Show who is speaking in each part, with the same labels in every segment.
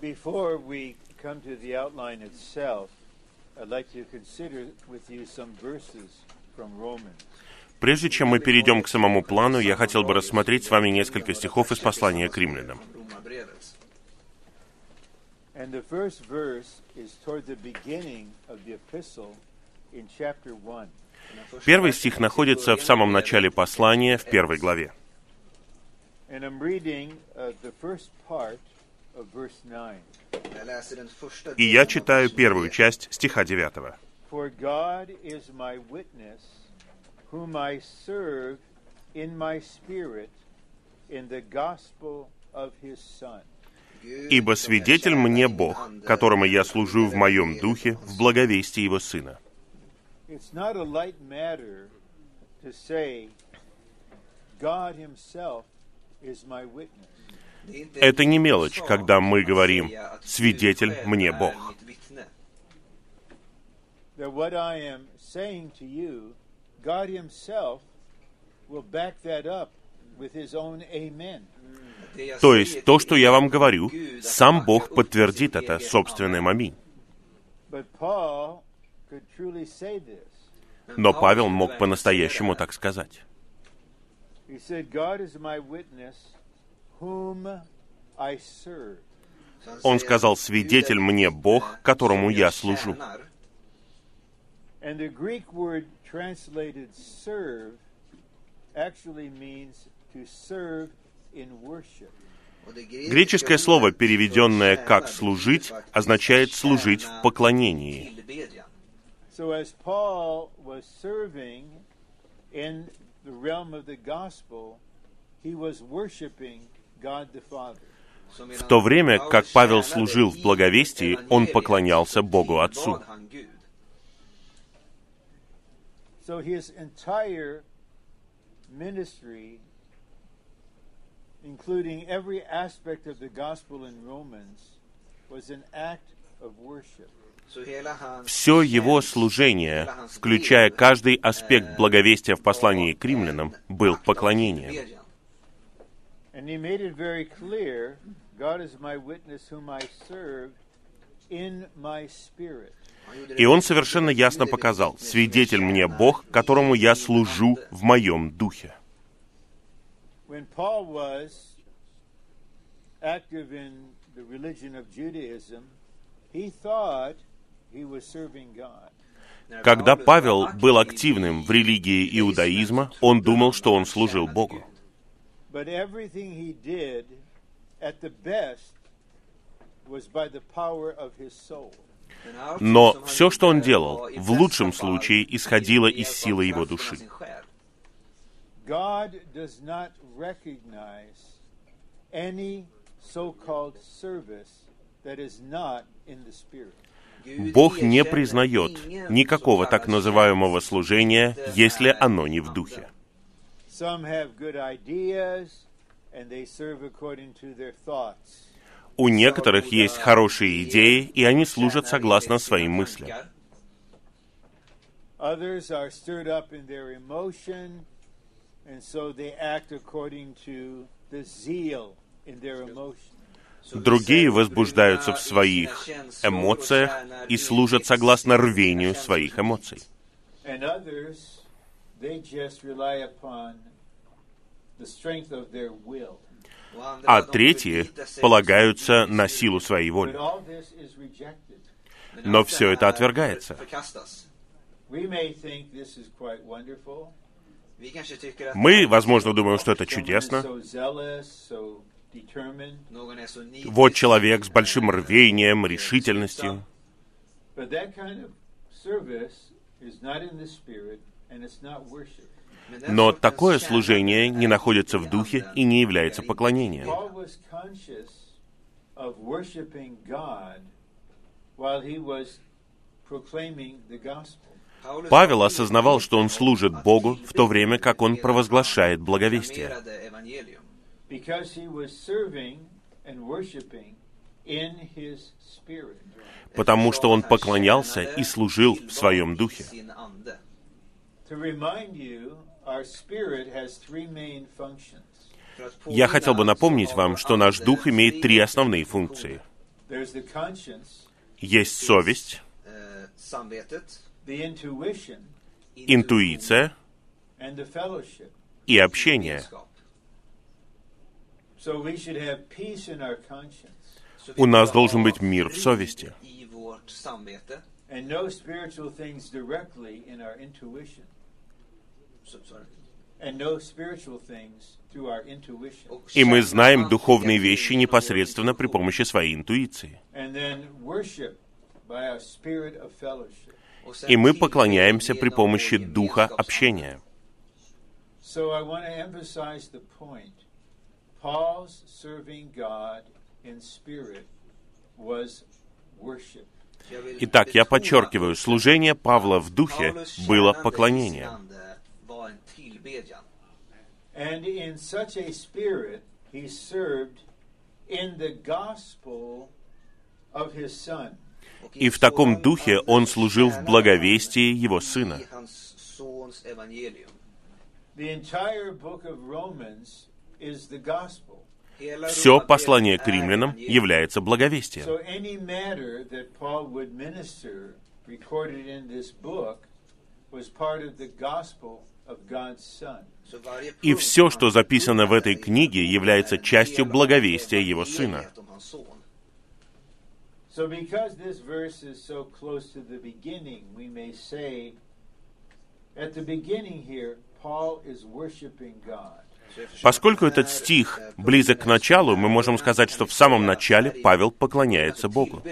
Speaker 1: Before we come to the outline itself, I'd like to consider with you some verses from Romans.
Speaker 2: Прежде чем мы перейдем к самому плану, я хотел бы рассмотреть с вами несколько стихов из послания к римлянам.
Speaker 3: Romarbrevet.
Speaker 1: And the first verse is toward the beginning of the epistle in chapter 1.
Speaker 2: Первый стих находится в самом начале послания, в первой главе.
Speaker 1: And I'm reading uh, the first part of verse 9.
Speaker 3: Jag läser den första
Speaker 2: И я читаю первую
Speaker 3: 9.
Speaker 2: часть стиха 9.
Speaker 1: For God is my witness, whom I serve in my spirit in the gospel of his Son.
Speaker 3: Gud,
Speaker 2: «Ибо свидетель мне Бог, которому я служу в моем духе, в благовестии Его Сына». Это не мелочь, когда мы говорим «Свидетель мне Бог». То есть то, что
Speaker 3: er,
Speaker 2: я вам говорю, сам Бог подтвердит это собственным аминь. Но Павел мог по-настоящему так сказать. Он сказал, «Свидетель мне Бог, которому я служу». Греческое слово, переведенное как «служить», означает «служить в поклонении».
Speaker 1: So
Speaker 2: В то время, как Павел служил в благовестии, он поклонялся Богу Отцу.
Speaker 3: han Gud.
Speaker 1: So his entire ministry, including every aspect of the gospel in Romans, was an act of worship.
Speaker 3: Så hela hans
Speaker 2: Все его служение, включая каждый
Speaker 3: eh,
Speaker 2: аспект благовестия в послании к римлянам, был поклонением.
Speaker 1: And he made it very clear God is my witness, whom I serve in my spirit.
Speaker 2: И он совершенно ясно показал, «Свидетель мне Бог, которому я служу
Speaker 3: ande».
Speaker 2: в моем духе». Когда Павел был активным в религии иудаизма, он думал, что он служил Богу.
Speaker 1: But everything he did, at the best, was by the power of his soul.
Speaker 2: Но все, что он делал, в лучшем случае исходило из силы его души. Бог не признает никакого так называемого служения, если оно не в духе. У некоторых есть хорошие идеи, и они служат согласно своим мыслям.
Speaker 1: Others are stirred up in their emotion, and so they act according to the zeal in their emotion.
Speaker 2: Другие возбуждаются в своих эмоциях и служат согласно рвению своих эмоций.
Speaker 1: And others, they just rely upon the strength of their will.
Speaker 2: А третьи полагаются на силу своей воли. Но все это отвергается.
Speaker 1: We may think this is quite wonderful.
Speaker 2: Мы, возможно, думаем, что это чудесно. Вот человек с большим рвением, решительностью. Но такое служение не находится в духе и не является поклонением. Павел осознавал, что он служит Богу в то время, как он провозглашает благовестие. Потому что он поклонялся и служил в своем духе. Я хотел бы напомнить вам, что наш дух имеет три основные функции. Есть совесть,
Speaker 3: eh,
Speaker 2: интуиция и общение. У нас должен быть мир в совести. И мы знаем духовные вещи непосредственно при помощи своей интуиции. И мы поклоняемся при помощи духа общения. Итак, я подчеркиваю, служение Павла в духе было
Speaker 3: tjänande var en tillbedjan.
Speaker 1: And in such a spirit, he served in the gospel of his son.
Speaker 2: И в таком духе он служил в благовестии его сына.
Speaker 3: hans sons evangelium.
Speaker 1: The entire book of Romans is the gospel.
Speaker 3: Hela
Speaker 2: Все послание к римлянам является благовестием.
Speaker 1: So
Speaker 2: И все, что записано в этой книге, является частью благовестия его сына. Поскольку этот стих
Speaker 3: eh,
Speaker 2: близок к началу, мы можем сказать, что в самом начале Павел поклоняется Богу.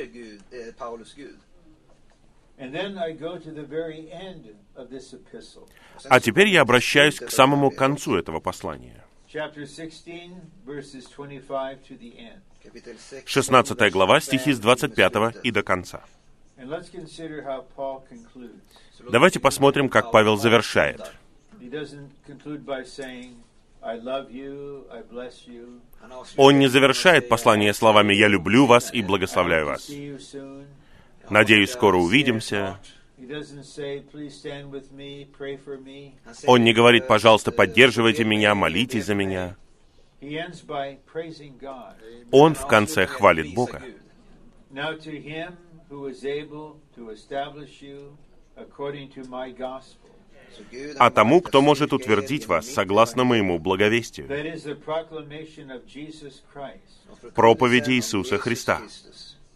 Speaker 2: А теперь я обращаюсь к самому концу этого послания.
Speaker 1: chapter 16, verses 25 to the end.
Speaker 3: kapitel 16,
Speaker 2: 16 глава, стихи с 25
Speaker 3: slutet.
Speaker 2: и до конца. Давайте посмотрим, как Павел завершает. Он не завершает послание словами «Я люблю вас и благословляю вас».
Speaker 1: See you soon.
Speaker 3: "Jag
Speaker 2: Надеюсь, скоро
Speaker 3: er
Speaker 2: увидимся.
Speaker 3: snart."
Speaker 1: He doesn't say, please stand with me, pray for me.
Speaker 3: Han säger
Speaker 2: Он не говорит, пожалуйста,
Speaker 3: э,
Speaker 2: поддерживайте меня, молитесь за меня. Он в конце хвалит Бога. А тому, кто может
Speaker 3: er
Speaker 2: утвердить вас согласно моему благовестию. Проповеди Иисуса Христа.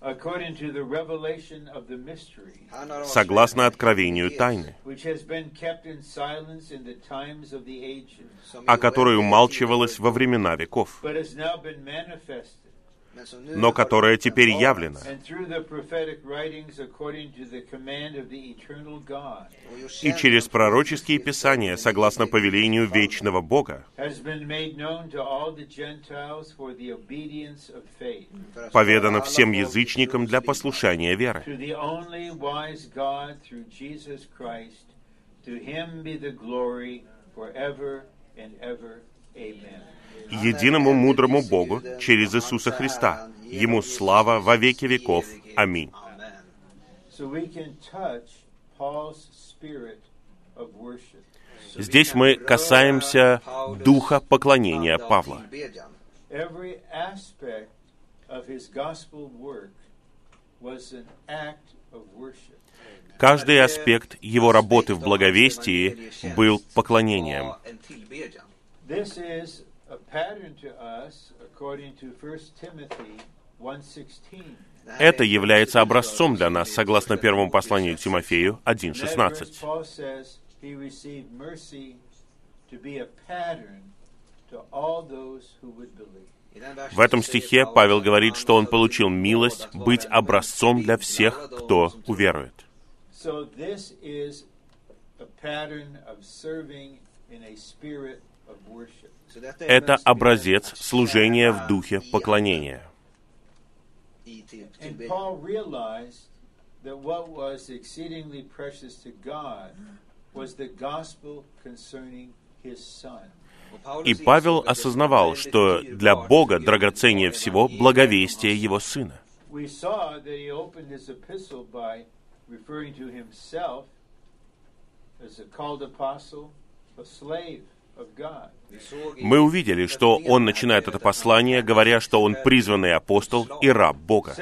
Speaker 3: Kristus.
Speaker 1: according to the revelation of the mystery,
Speaker 3: Han har
Speaker 2: Согласно откровению тайны,
Speaker 1: which has been kept in silence in the times of the ages,
Speaker 3: som
Speaker 2: о которой умалчивалось во времена веков, но
Speaker 3: har
Speaker 2: которая теперь
Speaker 3: gjorts
Speaker 2: и через пророческие писания, согласно повелению вечного Бога, поведано всем язычникам для послушания веры.
Speaker 1: To him be the glory forever and ever. Amen.
Speaker 2: Единому мудрому Богу через Иисуса Христа. Ему слава во веки веков. Аминь. Здесь мы касаемся духа поклонения Павла. Каждый аспект его работы в благовестии был поклонением.
Speaker 3: Var en tillbedjan.
Speaker 1: This is a pattern to us according to 1 Timothy 1:16.
Speaker 3: Det här
Speaker 2: Это является образцом для нас, согласно первому посланию Тимофею
Speaker 1: In that verse,
Speaker 2: 1.16.
Speaker 1: Paul says he received mercy to be a pattern to all those who would believe.
Speaker 3: I den versen
Speaker 2: В этом стихе Павел говорит, что он получил милость быть образцом для всех, кто уверует. Это образец служения в духе поклонения. И Павел осознавал, что для Бога драгоценнее всего благовестие Его. Сына.
Speaker 1: Referring to himself as a called apostle, a slave,
Speaker 2: Мы увидели, что он начинает это послание, говоря, что он призванный апостол и раб Бога,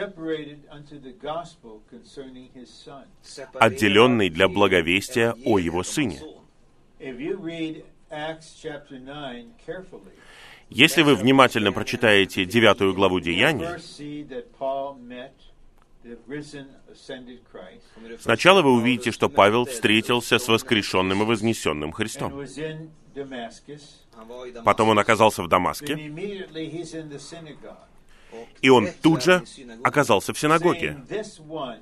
Speaker 2: отделенный для благовестия о его сыне.
Speaker 1: If you read Acts chapter 9 carefully,
Speaker 2: Если вы внимательно прочитаете девятую главу Деяний, сначала вы увидите, что Павел встретился с воскрешенным и вознесенным Христом. Потом он оказался в Дамаске, и он тут же оказался в синагоге.
Speaker 1: saying, "This one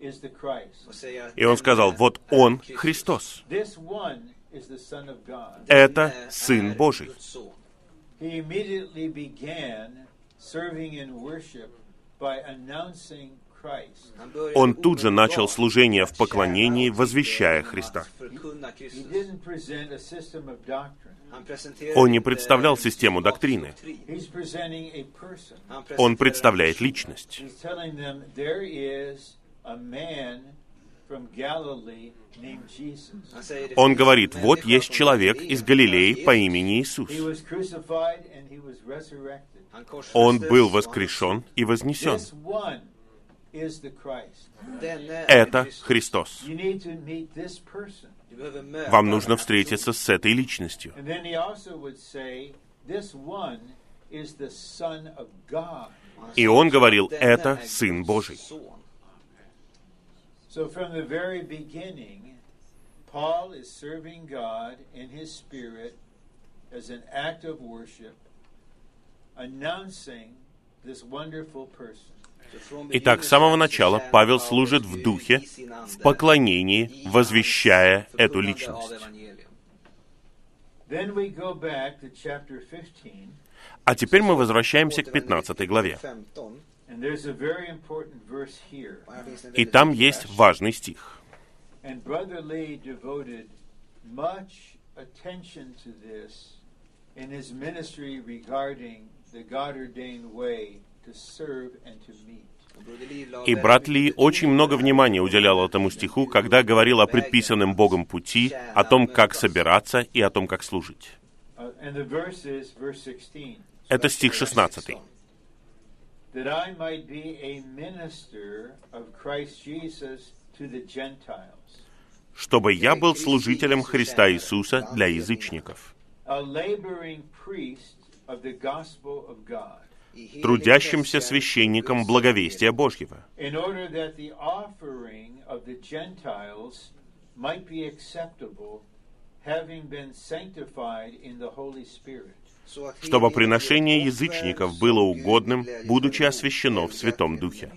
Speaker 1: is the Christ.
Speaker 2: И он сказал, вот он Христос.
Speaker 1: This one is the Son of God."
Speaker 2: Это Сын Божий. Он тут же начал служение в поклонении, возвещая Христа. Он не представлял систему доктрины. Он представляет личность. Он говорит, вот есть человек из Галилеи по имени Иисус. Он был воскрешен и вознесен. Это Христос.
Speaker 1: You need to meet this person.
Speaker 2: Вам нужно встретиться с этой личностью.
Speaker 1: And then he also would say, this one is the Son of God.
Speaker 2: И он говорил, это Сын Божий.
Speaker 1: So from the very beginning, Paul is serving God in his spirit as an act of worship, announcing this wonderful person.
Speaker 2: Итак, с самого начала Павел служит в духе, в поклонении, возвещая эту личность.
Speaker 1: Then we go back to chapter 15,
Speaker 2: А теперь мы возвращаемся к 15 главе. И там есть важный стих.
Speaker 1: In his ministry regarding the God ordained way
Speaker 2: И брат Ли очень много внимания уделял этому стиху, когда говорил о предписанном Богом пути, о том, как собираться и о том, как служить.
Speaker 1: Uh, and the verse is verse 16.
Speaker 2: Это стих 16.
Speaker 1: That I might be a minister of Christ Jesus to the Gentiles,
Speaker 2: «Чтобы я был служителем Христа Иисуса для язычников, трудящимся священником благовестия Божьего, чтобы приношение язычников было угодным, будучи освящено в Святом Духе».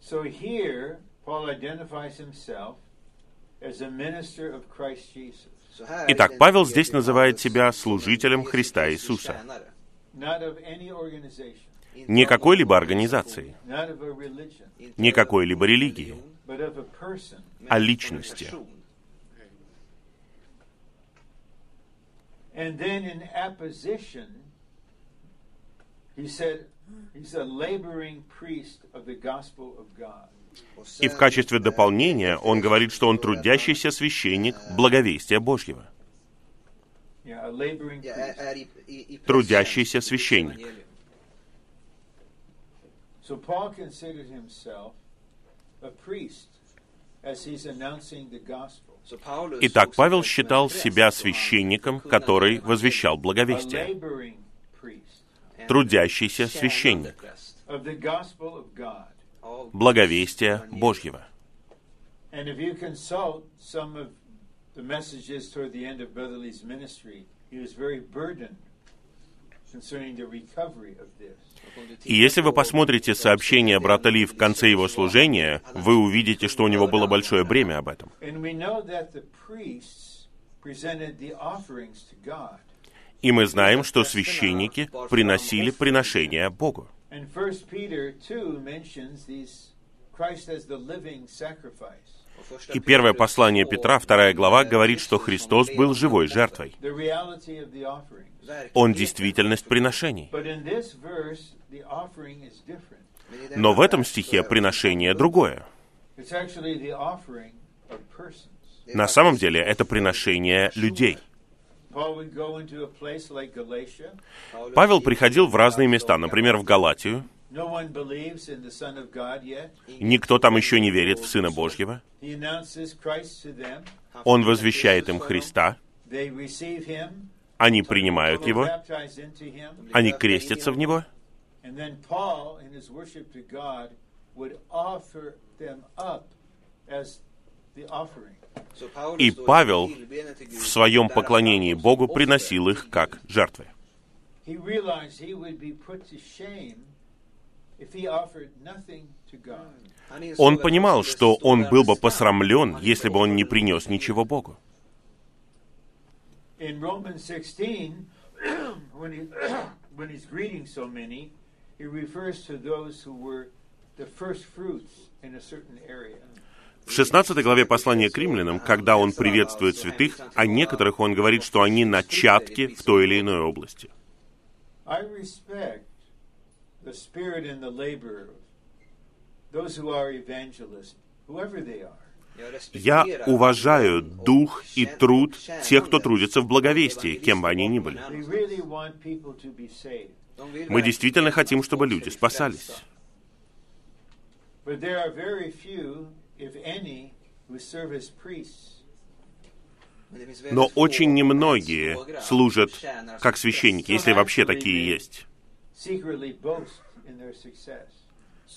Speaker 1: So here, Paul identifies himself as a minister of Christ Jesus,
Speaker 2: Итак, Павел здесь называет себя служителем Христа Иисуса, не какой-либо организации, не какой-либо религии, о личности.
Speaker 1: He.
Speaker 2: И в качестве дополнения он говорит, что он трудящийся священник благовестия Божьего. Трудящийся священник. Итак, Павел считал себя священником, который возвещал благовестие. Трудящийся священник. Благовестия Божьего. И если вы посмотрите сообщение брата Ли в конце его служения, вы увидите, что у него было большое бремя об этом. И мы знаем, что священники приносили приношения Богу.
Speaker 1: And First Peter 2 mentions these Christ as the living sacrifice.
Speaker 2: И первое послание Петра, вторая глава, говорит, что Христос был живой жертвой. Он действительность приношений. Но в этом стихе приношение другое. На самом деле это приношение людей. Павел приходил в разные места, например, в Галатию. Никто там еще не верит в Сына Божьего. Он возвещает им Христа. Они принимают Его. Они крестятся в Него.
Speaker 1: Would offer them up as the offering.
Speaker 2: И Павел в своем поклонении Богу приносил их как жертвы. Он понимал, что он был бы посрамлен, если бы он не принес ничего Богу.
Speaker 1: In Romans 16, when, he, when he's greeting so many, he refers to those who were the first fruits in a certain area.
Speaker 2: В 16 главе послания к римлянам, когда он приветствует святых, о некоторых он говорит, что они начатки в той или иной области. Я уважаю дух и труд тех, кто трудится в благовестии, кем бы они ни были. Мы действительно хотим, чтобы люди спасались.
Speaker 1: But there are very few, if any, who serve as priests.
Speaker 2: Но очень немногие служат как священники, если вообще такие есть.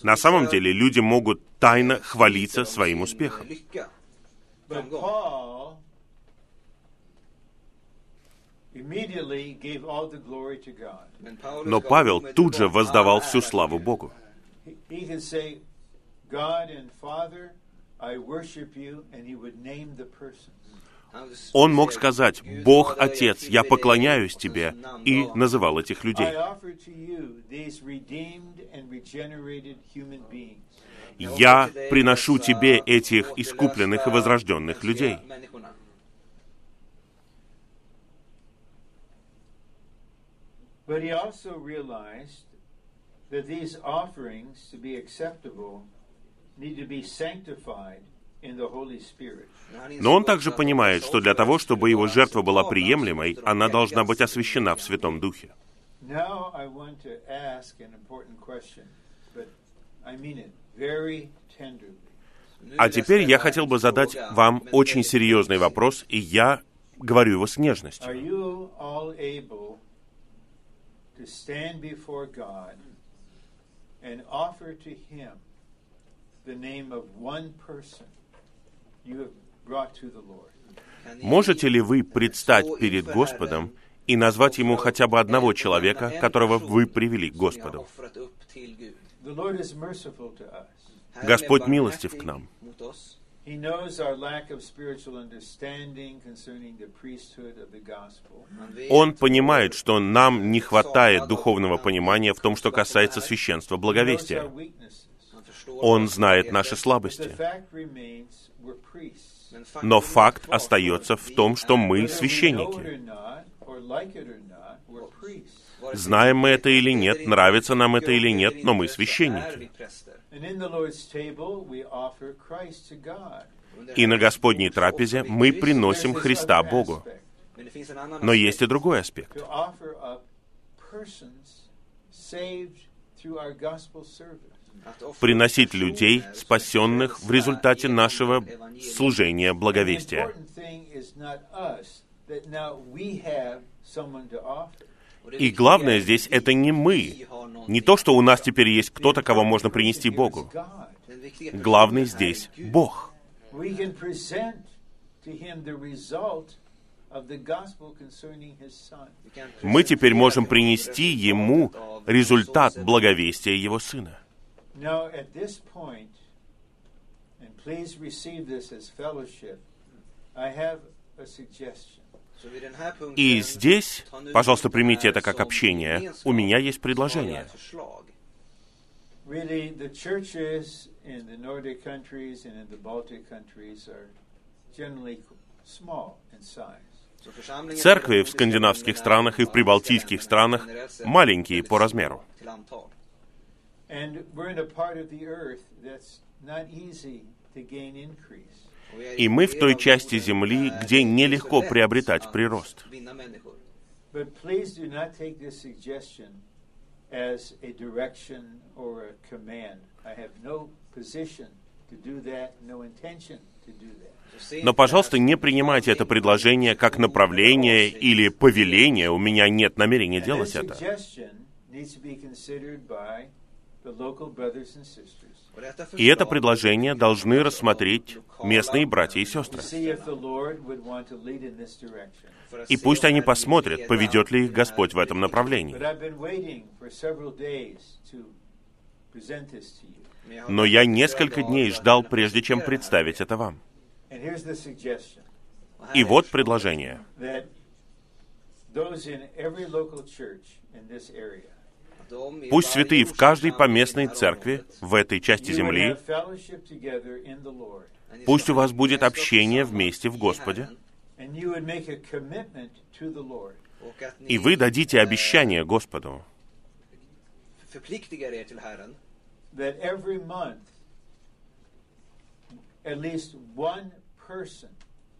Speaker 2: На самом деле люди могут тайно хвалиться своим успехом. Но Павел тут же воздавал всю славу Богу.
Speaker 1: He, he could say, God and Father,
Speaker 2: Он мог сказать, «Бог, Отец, я поклоняюсь Тебе», и называл этих людей. «Я приношу Тебе этих искупленных и возрожденных людей».
Speaker 1: But he also realized that these offerings, to be acceptable,
Speaker 2: Но он также понимает, что для того, чтобы его жертва была приемлемой, она должна быть освящена в Святом Духе.
Speaker 1: Now I want to ask an important question, but I mean it very tenderly.
Speaker 2: А теперь я хотел бы задать вам очень серьезный вопрос, и я говорю его с нежностью.
Speaker 1: to stand before God and offer to Him
Speaker 2: Можете ли вы предстать перед Господом и назвать Ему хотя бы одного человека, которого вы привели к Господу?
Speaker 1: The Lord is merciful to us.
Speaker 2: Господь милостив к нам. Он понимает, что нам не хватает духовного понимания в том, что касается священства благовестия. Он знает наши слабости. Но факт остается в том, что мы священники. Знаем мы это или нет, нравится нам это или нет, но мы священники. И на Господней трапезе мы приносим Христа Богу. Но есть и другой аспект. Приносить людей, спасенных в результате нашего служения благовестия. И главное здесь это не мы, не то, что у нас теперь есть кто-то, кого можно принести Богу. Главный здесь Бог. Мы теперь можем принести Ему результат благовестия Его Сына.
Speaker 1: Now, at this point, and please receive this as fellowship, I have a suggestion.
Speaker 2: И здесь, пожалуйста, примите это как общение, у меня есть предложение.
Speaker 1: Really, the churches in the Nordic countries and in the Baltic countries are generally small in size.
Speaker 2: Церкви в скандинавских странах и в прибалтийских странах маленькие по размеру. И мы в той части земли, где нелегко приобретать прирост.
Speaker 3: Vinna människor.
Speaker 1: But please do not take this suggestion as a direction or a command. I have no position to do that, no intention to do that.
Speaker 3: Så se
Speaker 2: Но, пожалуйста, не принимайте это предложение как направление или повеление. У меня нет намерения делать это. И это предложение должны рассмотреть местные братья и сестры. И пусть они посмотрят, поведет ли их Господь в этом направлении. Но я несколько дней ждал, прежде чем представить это вам. И вот предложение.
Speaker 1: that those in every local church in this area
Speaker 3: Att de i
Speaker 2: Пусть святые в каждой поместной церкви в этой части земли, пусть у вас будет общение вместе в Господе, и вы дадите
Speaker 3: eh,
Speaker 2: обещание Господу,
Speaker 3: er
Speaker 1: at least one person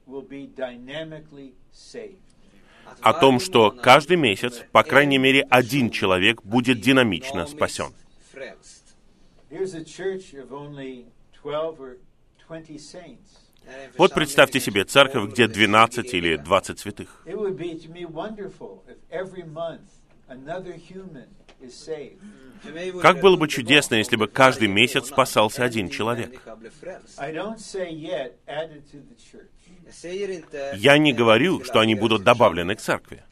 Speaker 1: will be dynamically saved.
Speaker 2: О том, что каждый месяц, по крайней мере, один человек будет динамично спасен.
Speaker 3: frälst.
Speaker 1: Here's a church of only 12 or 20 saints.
Speaker 3: Här är en
Speaker 2: Вот представьте себе церковь,
Speaker 3: 12
Speaker 2: где
Speaker 3: eller
Speaker 2: 12
Speaker 3: 20
Speaker 2: или
Speaker 3: heliga.
Speaker 2: 20 святых. Как было бы чудесно, если бы каждый месяц спасался один человек. Я не говорю, что они будут добавлены к церкви.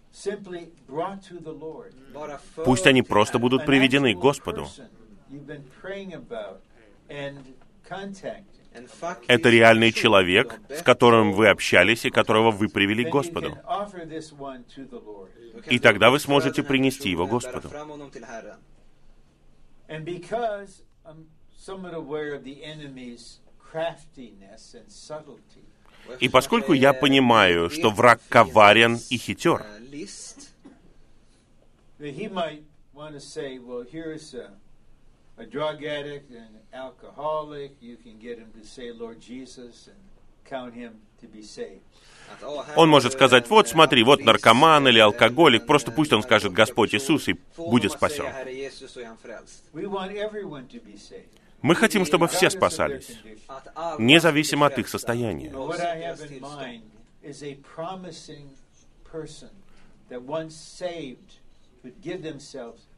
Speaker 2: Пусть они просто будут приведены к Господу. Это реальный человек, с которым вы общались и которого вы привели к Господу. И тогда вы сможете принести его Господу. И поскольку я понимаю, что враг коварен и хитер,
Speaker 1: a, drug addict and alcoholic. You can get him to say Lord Jesus and count him to be saved.
Speaker 3: att, "Åh, här
Speaker 2: Он может сказать, вот
Speaker 3: eh,
Speaker 2: смотри, вот наркоман или алкоголик, просто
Speaker 3: eh,
Speaker 2: пусть он скажет Господь Иисус, и будет спасен. Мы хотим, чтобы все спасались, независимо от их состояния.
Speaker 1: That once saved would give themselves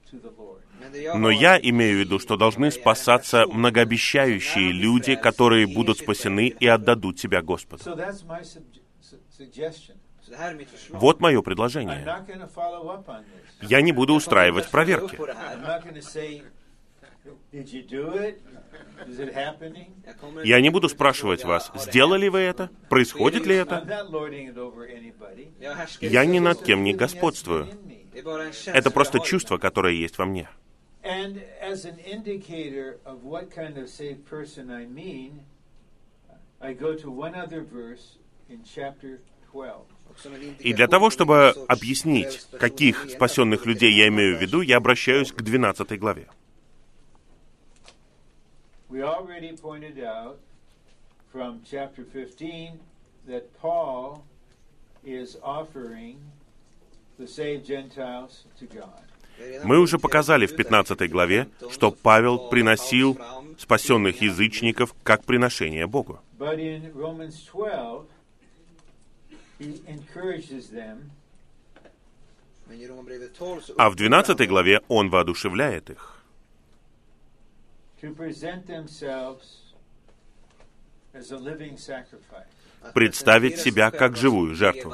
Speaker 2: Но я имею в виду, что должны спасаться многообещающие люди, которые будут спасены и отдадут себя Господу. Вот мое предложение. Я не буду устраивать проверки. Я не буду спрашивать вас, сделали вы это? Происходит ли это? Я ни над кем не господствую. Это просто чувство, которое есть во мне.
Speaker 1: And as an indicator of what kind of saved person I mean, I go to one other verse in chapter 12.
Speaker 3: Och som en
Speaker 2: И для того, чтобы объяснить, каких спасенных людей я имею в виду, я обращаюсь к 12 главе.
Speaker 1: We already pointed out from chapter 15 that Paul is offering the saved Gentiles to God.
Speaker 2: Мы уже показали в 15 главе, что Павел приносил спасенных язычников как приношение Богу.
Speaker 1: But in Romans 12, he encourages them
Speaker 3: Men i Romarbrevet 12 så
Speaker 2: А в 12
Speaker 3: uppmuntrar han
Speaker 2: главе он воодушевляет их представить себя как живую жертву.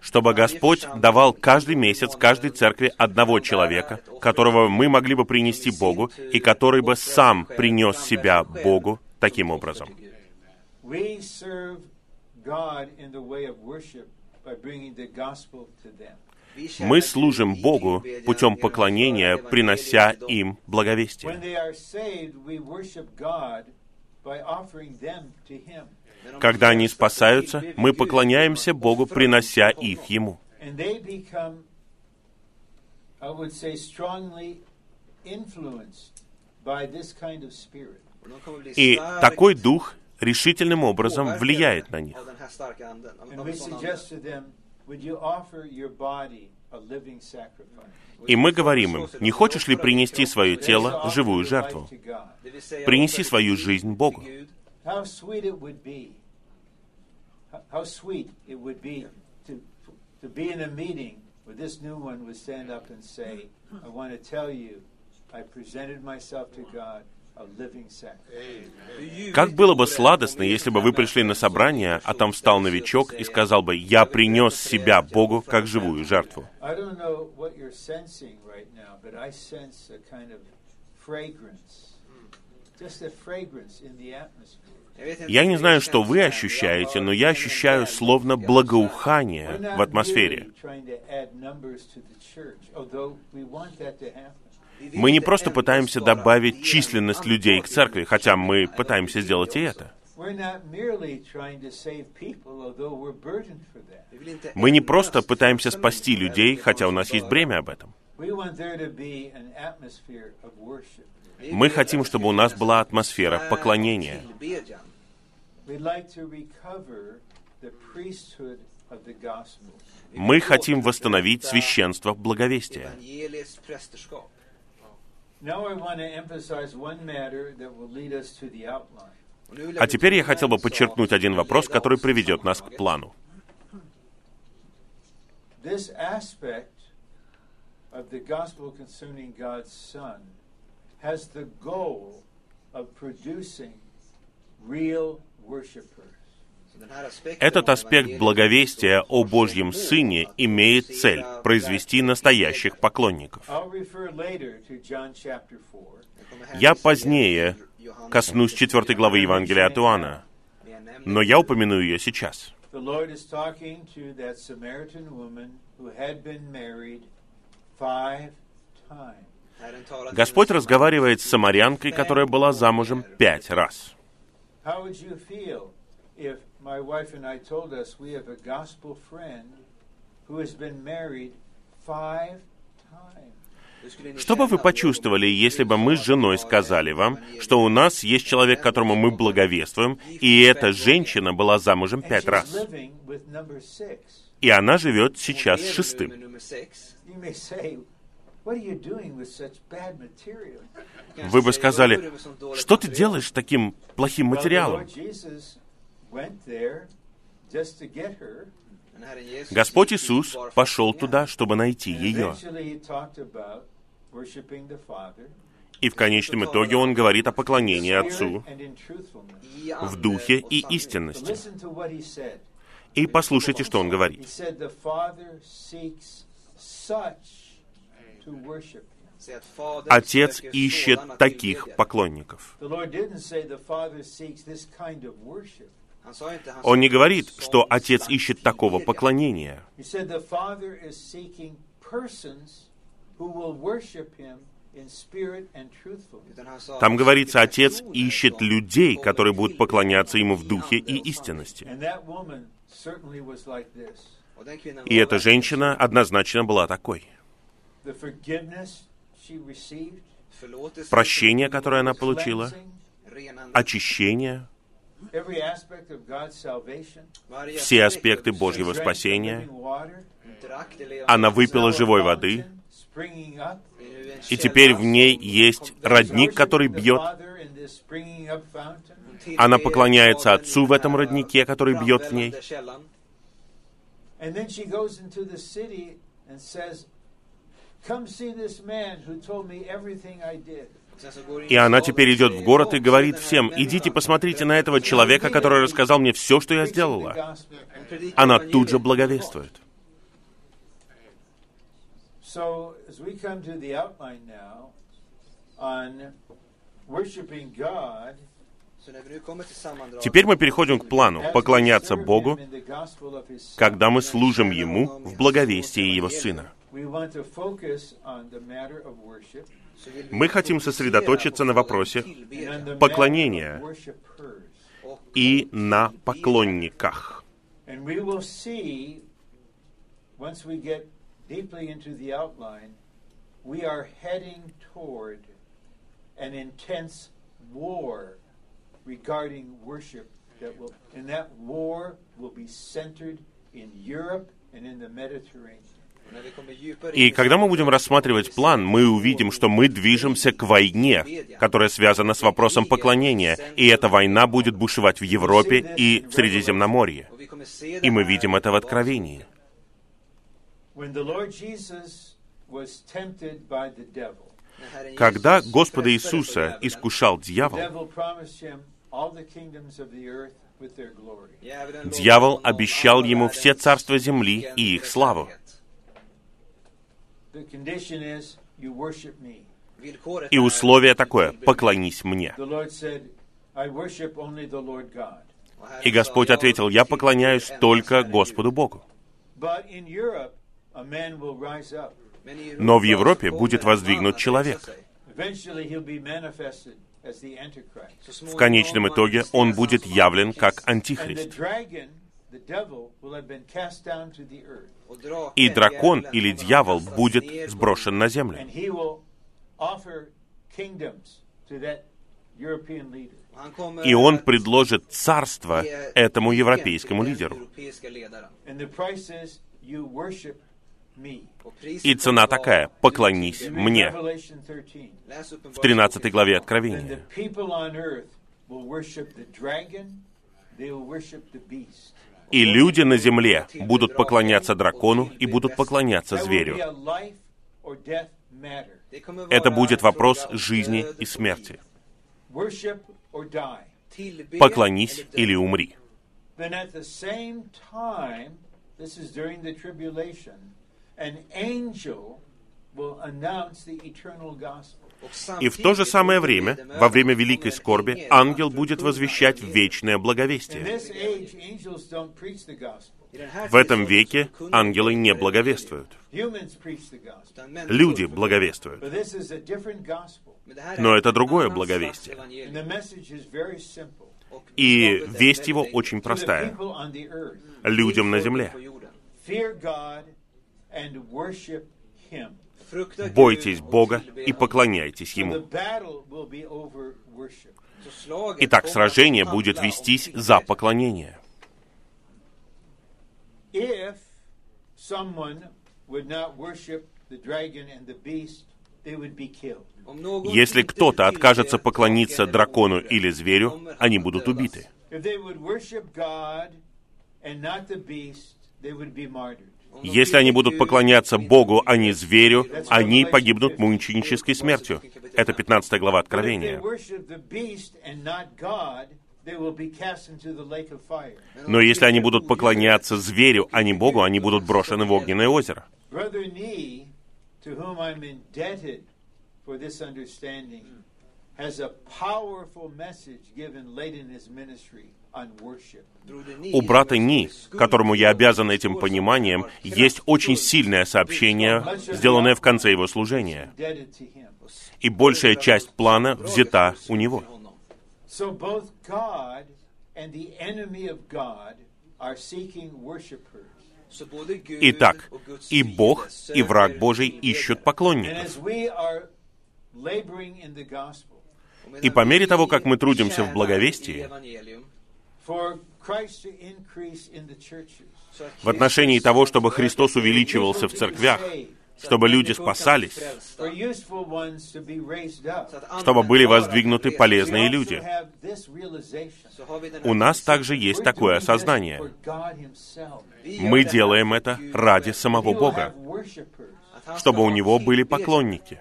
Speaker 2: Чтобы Господь давал каждый месяц каждой церкви одного человека, которого мы могли бы принести Богу, и который бы сам принес себя Богу таким образом. Мы служим Богу путем поклонения, принося им благовестие. Когда они спасаются, мы поклоняемся Богу, принося их Ему. И такой дух решительным образом влияет на них. И мы говорим им, не хочешь ли принести свое тело в живую жертву? Принеси свою жизнь Богу.
Speaker 1: How sweet it would be, how- how sweet it would be to, to be in a meeting where this new one would stand up and say, I want to tell you, I presented myself to God a living sacrifice.
Speaker 2: Как было бы сладостно, если бы вы пришли на собрание, а там встал новичок и сказал бы, «Я принес себя Богу как живую жертву». Я не знаю, что вы ощущаете, но я ощущаю словно благоухание в атмосфере. Мы не просто пытаемся добавить численность людей к церкви, хотя мы пытаемся сделать и это. Мы не просто пытаемся спасти людей, хотя у нас есть бремя об этом. Мы хотим, чтобы у нас была атмосфера поклонения. Мы хотим восстановить священство благовестия. А теперь я хотел бы подчеркнуть один вопрос, который приведет нас к плану.
Speaker 1: This
Speaker 2: Этот аспект благовестия о Божьем Сыне имеет цель произвести настоящих поклонников.
Speaker 1: 4.
Speaker 2: Я позднее коснусь четвертой главы Евангелия от Иоанна, но я упомяну ее сейчас. Господь разговаривает с самарянкой, которая была замужем пять раз.
Speaker 1: How would you feel if my wife and I told us we have a gospel friend who has been married five times?
Speaker 2: Что бы вы почувствовали, если бы мы с женой сказали вам, что у нас есть человек, которому мы благовествуем, и эта женщина была замужем пять раз, и она живет сейчас шестым? Вы бы сказали, что ты делаешь с таким плохим материалом? Господь Иисус пошел туда, чтобы найти ее. И в конечном итоге он говорит о поклонении Отцу в духе и истинности. И послушайте, что он говорит. Отец ищет таких поклонников. Он не говорит, что Отец ищет такого поклонения. Там говорится, Отец ищет людей, которые будут поклоняться Ему в духе и истинности. И эта женщина однозначно была такой. Прощение, которое она получила,
Speaker 1: cleansing,
Speaker 2: очищение,
Speaker 1: every aspect of God's salvation,
Speaker 2: все аспекты Божьего
Speaker 1: drank the
Speaker 2: спасения.
Speaker 1: living water,
Speaker 2: Она выпила живой воды, и теперь в ней есть родник, который бьет. Она поклоняется Отцу в этом роднике, который бьет в ней. И она теперь идет в город и говорит всем, идите посмотрите на этого человека, который рассказал мне все, что я сделала. Она тут же благовествует. Теперь мы переходим к плану поклоняться Богу, когда мы служим Ему в благовестии Его Сына.
Speaker 3: så vill vi
Speaker 2: Мы хотим сосредоточиться на вопросе поклонения и на поклонниках.
Speaker 1: And we will see, once we get deeply into the outline, we are heading toward an intense war regarding worship that will, and that war will be centered in Europe and in the Mediterranean.
Speaker 2: И когда мы будем рассматривать план, мы увидим, что мы движемся к войне, которая связана с вопросом поклонения, и эта война будет бушевать в Европе и в Средиземноморье. И мы видим это в Откровении. Когда Господа Иисуса искушал дьявол, дьявол обещал ему все царства земли и их славу.
Speaker 3: härlighet.
Speaker 1: The condition is you worship me.
Speaker 3: Villkoret
Speaker 2: И условие такое «поклонись мне». И Господь ответил,
Speaker 3: «Jag
Speaker 2: «Я поклоняюсь только Господу
Speaker 3: Gud».
Speaker 2: Богу». Но в Европе будет воздвигнут человек. В конечном итоге он будет явлен как антихрист. И дракон или дьявол будет сброшен на землю. И он предложит царство этому европейскому лидеру. И цена такая «поклонись мне»
Speaker 1: Revelation 13.
Speaker 3: Läs
Speaker 2: в 13 главе Откровения. И люди на земле будут поклоняться дракону и будут поклоняться зверю. Это будет вопрос жизни и смерти. Поклонись или умри.
Speaker 1: Then
Speaker 2: И в то же самое время, во время великой скорби, ангел будет возвещать вечное благовестие. В этом веке ангелы не благовествуют. Люди благовествуют. Но это другое благовестие. И весть его очень простая. Людям на земле. Бойтесь Бога и поклоняйтесь Ему. Итак, сражение будет вестись за поклонение. Если кто-то откажется поклониться дракону или зверю, они будут убиты. Если они будут поклоняться Богу, а не зверю, они погибнут мученической смертью. Это 15 глава Откровения. Но если они будут поклоняться зверю, а не Богу, они будут брошены в огненное озеро.
Speaker 1: Has a powerful message given late in his ministry
Speaker 2: У брата Ни, которому я обязан этим пониманием, есть очень сильное сообщение, сделанное в конце его служения. И большая часть плана взята у него. Итак, и Бог, и враг Божий ищут поклонников. И по мере того, как мы трудимся в благовестии, в отношении того, чтобы Христос увеличивался в церквях, чтобы люди спасались,
Speaker 3: frälsta,
Speaker 1: for useful ones to be raised up.
Speaker 3: så att
Speaker 2: чтобы были воздвигнуты полезные люди. У нас также есть такое осознание.
Speaker 1: for God Himself.
Speaker 3: Vi gör
Speaker 2: Мы делаем это ради самого Бога, чтобы у Него были поклонники,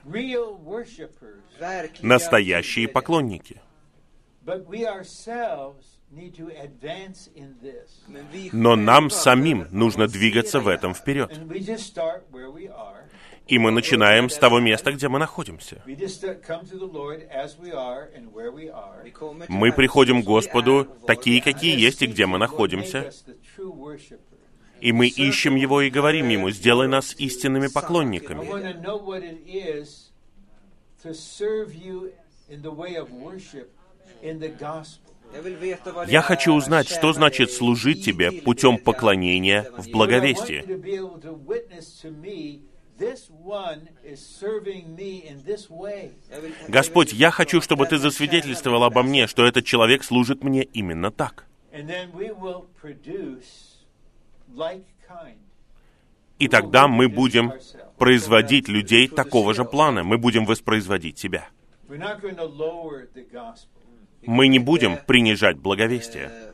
Speaker 2: настоящие поклонники. Но нам самим нужно двигаться в этом вперед. И мы начинаем с того места, где мы находимся.
Speaker 1: Uh,
Speaker 2: Мы приходим к Господу такие, какие есть и где мы находимся. И мы ищем Его и говорим Ему, сделай нас истинными поклонниками.
Speaker 1: want to know what it is to serve you in the way of worship in the gospel.
Speaker 2: Я хочу узнать, что значит служить Тебе путем поклонения в благовестии. Господь, я хочу, чтобы Ты засвидетельствовал обо мне, что этот человек служит мне именно так. И тогда мы будем производить людей такого же плана. Мы будем воспроизводить себя. Мы не будем принижать благовестие.
Speaker 3: eh.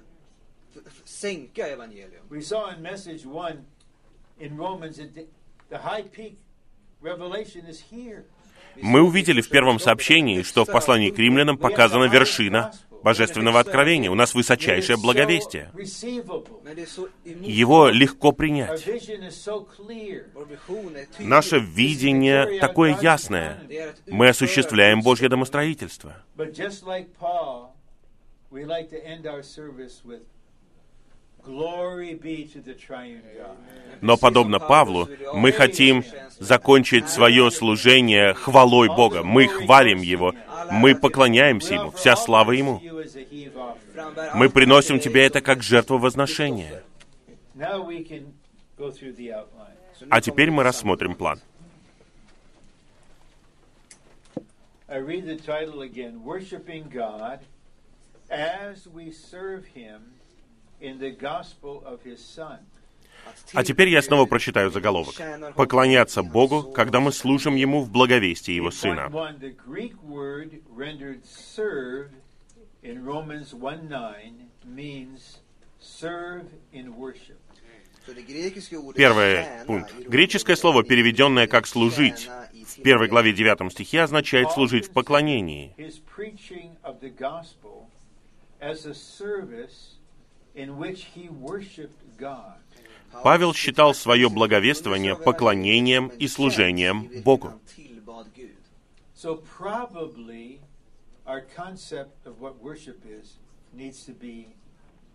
Speaker 2: Мы увидели в первом сообщении, что в послании к римлянам показана вершина божественного откровения. У нас высочайшее благовестие. Его легко принять. Наше видение такое ясное. Мы осуществляем Божье домостроительство. Но подобно Павлу, мы хотим закончить свое служение хвалой Бога. Мы хвалим Его, мы поклоняемся Ему, вся слава Ему. Мы приносим Тебе это как жертву возношения. А теперь мы рассмотрим план.
Speaker 1: I read the title again Worshiping God as we serve Him
Speaker 2: А теперь я снова прочитаю заголовок. «Поклоняться Богу, когда мы служим Ему в благовестии Его Сына».
Speaker 1: one, the Greek word rendered serve in Romans 1 9 means serve in worship.
Speaker 3: Så det grekiska ordet
Speaker 2: Первый пункт. Греческое слово, переведенное как «служить», в первой главе 9 стихе означает «служить в поклонении».
Speaker 1: His preaching of the gospel as a service
Speaker 2: Павел считал свое благовествование поклонением и служением Богу.
Speaker 3: Han tillbad Gud.
Speaker 1: So probably our concept of what worship is needs to be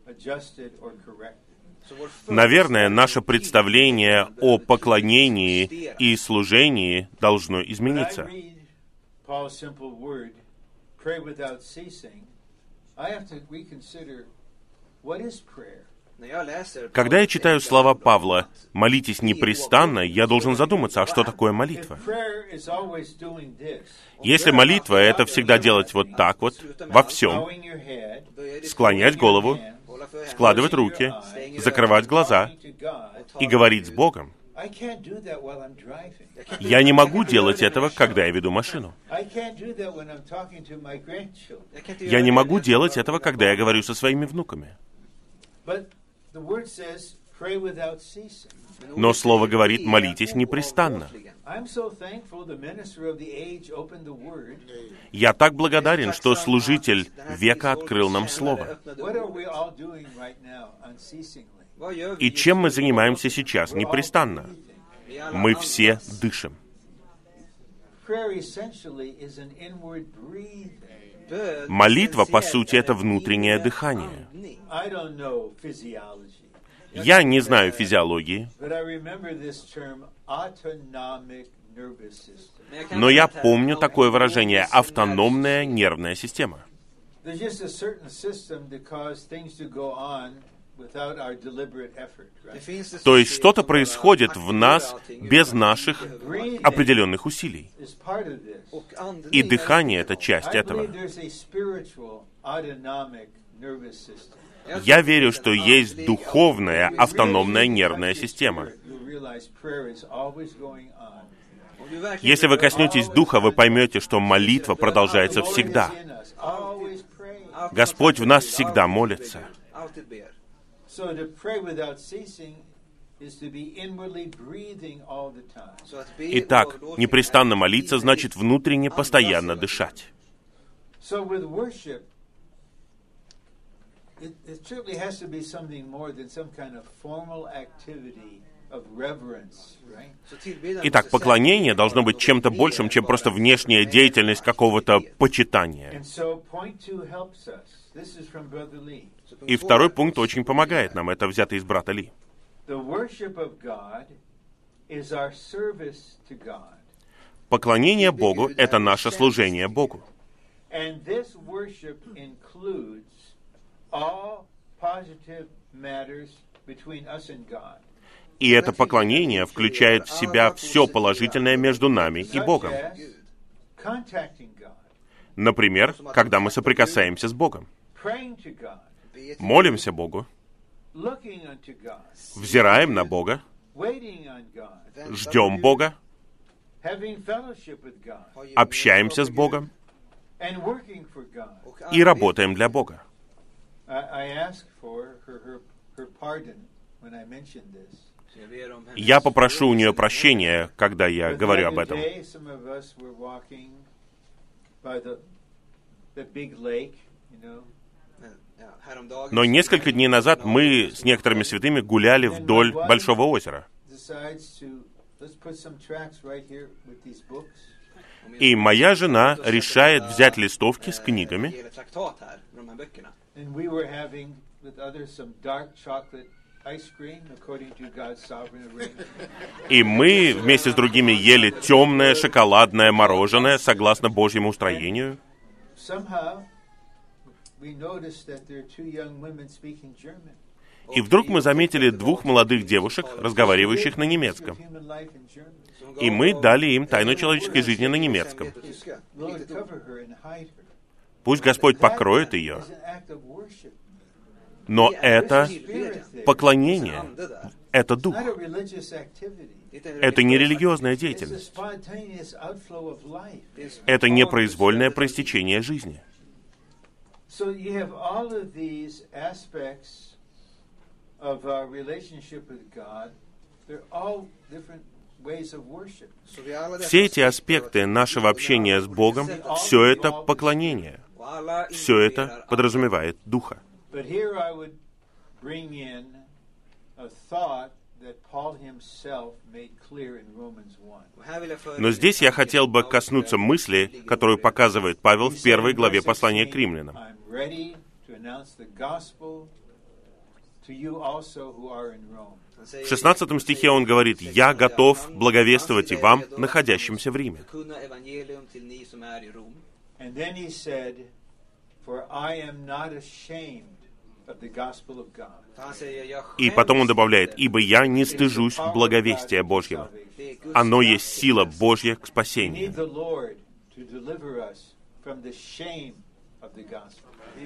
Speaker 1: adjusted or corrected.
Speaker 3: Så vår
Speaker 2: Наверное, наше представление о поклонении и служении должно измениться.
Speaker 1: Paul's simple word, pray without ceasing, I have to reconsider
Speaker 2: Когда я читаю слова Павла «молитесь непрестанно», я должен задуматься, а что такое молитва?
Speaker 1: If prayer is always doing this,
Speaker 2: Если молитва — это всегда делать вот так вот, во всем, склонять голову, складывать руки, закрывать глаза и говорить с Богом. Я не могу делать этого, когда я веду машину. Я не могу делать этого, когда я говорю со своими внуками. Но слово говорит,
Speaker 3: "Be
Speaker 2: молитесь непрестанно». Я так благодарен, что служитель века открыл нам Слово. И чем мы занимаемся сейчас непрестанно? Мы все дышим. Молитва, по сути, это внутреннее дыхание. Я не знаю физиологии, но я помню такое выражение «автономная нервная система». То есть что-то происходит в нас без наших определенных усилий. И дыхание — это часть этого. Я верю, что есть духовная автономная нервная система. Если вы коснетесь духа, вы поймете, что молитва продолжается всегда. Господь в нас всегда молится.
Speaker 1: So to pray without ceasing is to be inwardly breathing all the time.
Speaker 3: Så att be
Speaker 2: Итак, непрестанно молиться значит внутренне постоянно дышать.
Speaker 1: So with worship, it, it certainly has to be something more than some kind of formal activity
Speaker 2: Итак, поклонение должно быть чем-то большим, чем просто внешняя деятельность какого-то почитания. И второй пункт очень помогает нам. Это взято из брата Ли. Поклонение Богу — это наше служение Богу.
Speaker 1: And
Speaker 2: И это поклонение включает в себя все положительное между нами и Богом. Например, когда мы соприкасаемся с Богом. Молимся Богу, взираем на Бога, ждем Бога, общаемся с Богом и работаем для Бога.
Speaker 1: I.
Speaker 2: Я попрошу у нее прощения, когда я говорю об этом. Но несколько дней назад мы с некоторыми святыми гуляли вдоль Большого озера. И моя жена решает взять листовки с
Speaker 3: eh,
Speaker 2: книгами, и мы вместе с другими ели темное шоколадное мороженое согласно Божьему устроению. И вдруг мы заметили двух молодых девушек, разговаривающих на немецком. И мы дали им тайну человеческой жизни на немецком. Пусть Господь покроет ее.
Speaker 1: is an act of worship.
Speaker 2: Но это поклонение, это дух. Это не религиозная деятельность. Это непроизвольное проистечение жизни. Все эти аспекты нашего общения с Богом, все это поклонение. Все это подразумевает Духа.
Speaker 1: But here I would bring in a thought that Paul himself made clear in Romans 1.
Speaker 3: Och här vill jag föra
Speaker 2: Но здесь я хотел бы коснуться мысли, которую показывает Павел в первой главе послания к
Speaker 1: 16,
Speaker 2: римлянам. В 16 стихе он говорит, «Я готов благовествовать и вам, находящимся в Риме».
Speaker 1: And then he said, For I am not ashamed
Speaker 2: И потом он добавляет. «Ибо я не стыжусь благовестия Божьего». Оно есть сила. Божья к спасению.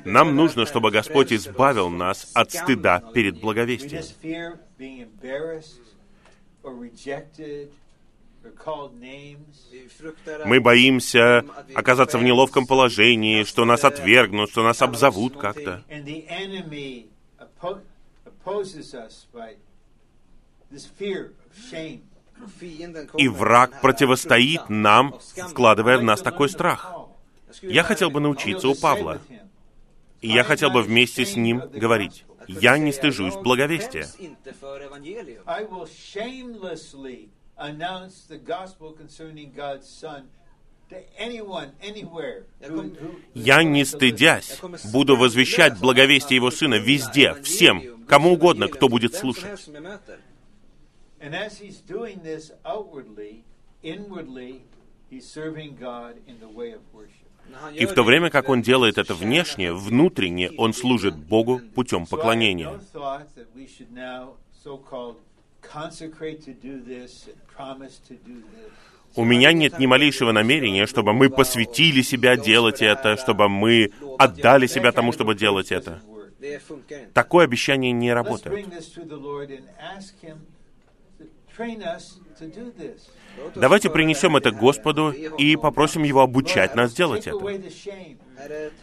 Speaker 2: Нам нужно, чтобы Господь избавил нас от стыда перед благовестием. Мы боимся оказаться в неловком положении, что нас отвергнут, что нас обзовут как-то. И враг противостоит нам, вкладывая в нас такой страх. Я хотел бы научиться у Павла. И я хотел бы вместе с ним говорить, «Я не стыжусь
Speaker 3: "Jag
Speaker 2: благовестия».
Speaker 1: Announce the gospel concerning God's Son to anyone, anywhere. who- who-
Speaker 2: Я, не стыдясь, буду возвещать благовестие Его Сына везде, всем, кому угодно, кто будет слушать.
Speaker 1: And as he's doing this outwardly, inwardly, he's serving God in the way of worship.
Speaker 2: И в то время, как он делает это внешне, внутренне он служит Богу путем поклонения. У меня нет ни малейшего намерения, чтобы мы посвятили себя делать это, чтобы мы отдали себя тому, чтобы делать это. Такое обещание не работает. Давайте принесем это. Господу и попросим Его обучать нас делать это.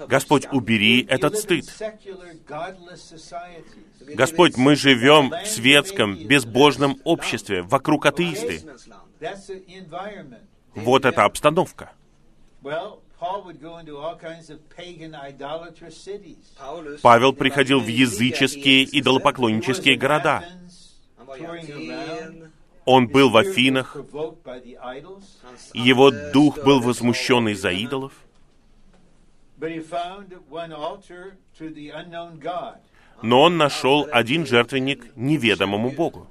Speaker 2: Господь, убери этот стыд. Господь, мы живем в светском, безбожном обществе, вокруг атеисты. Вот эта обстановка. Павел приходил в языческие, идолопоклоннические города. Он был в Афинах, его дух был возмущен из-за идолов. Но он нашел один жертвенник неведомому Богу.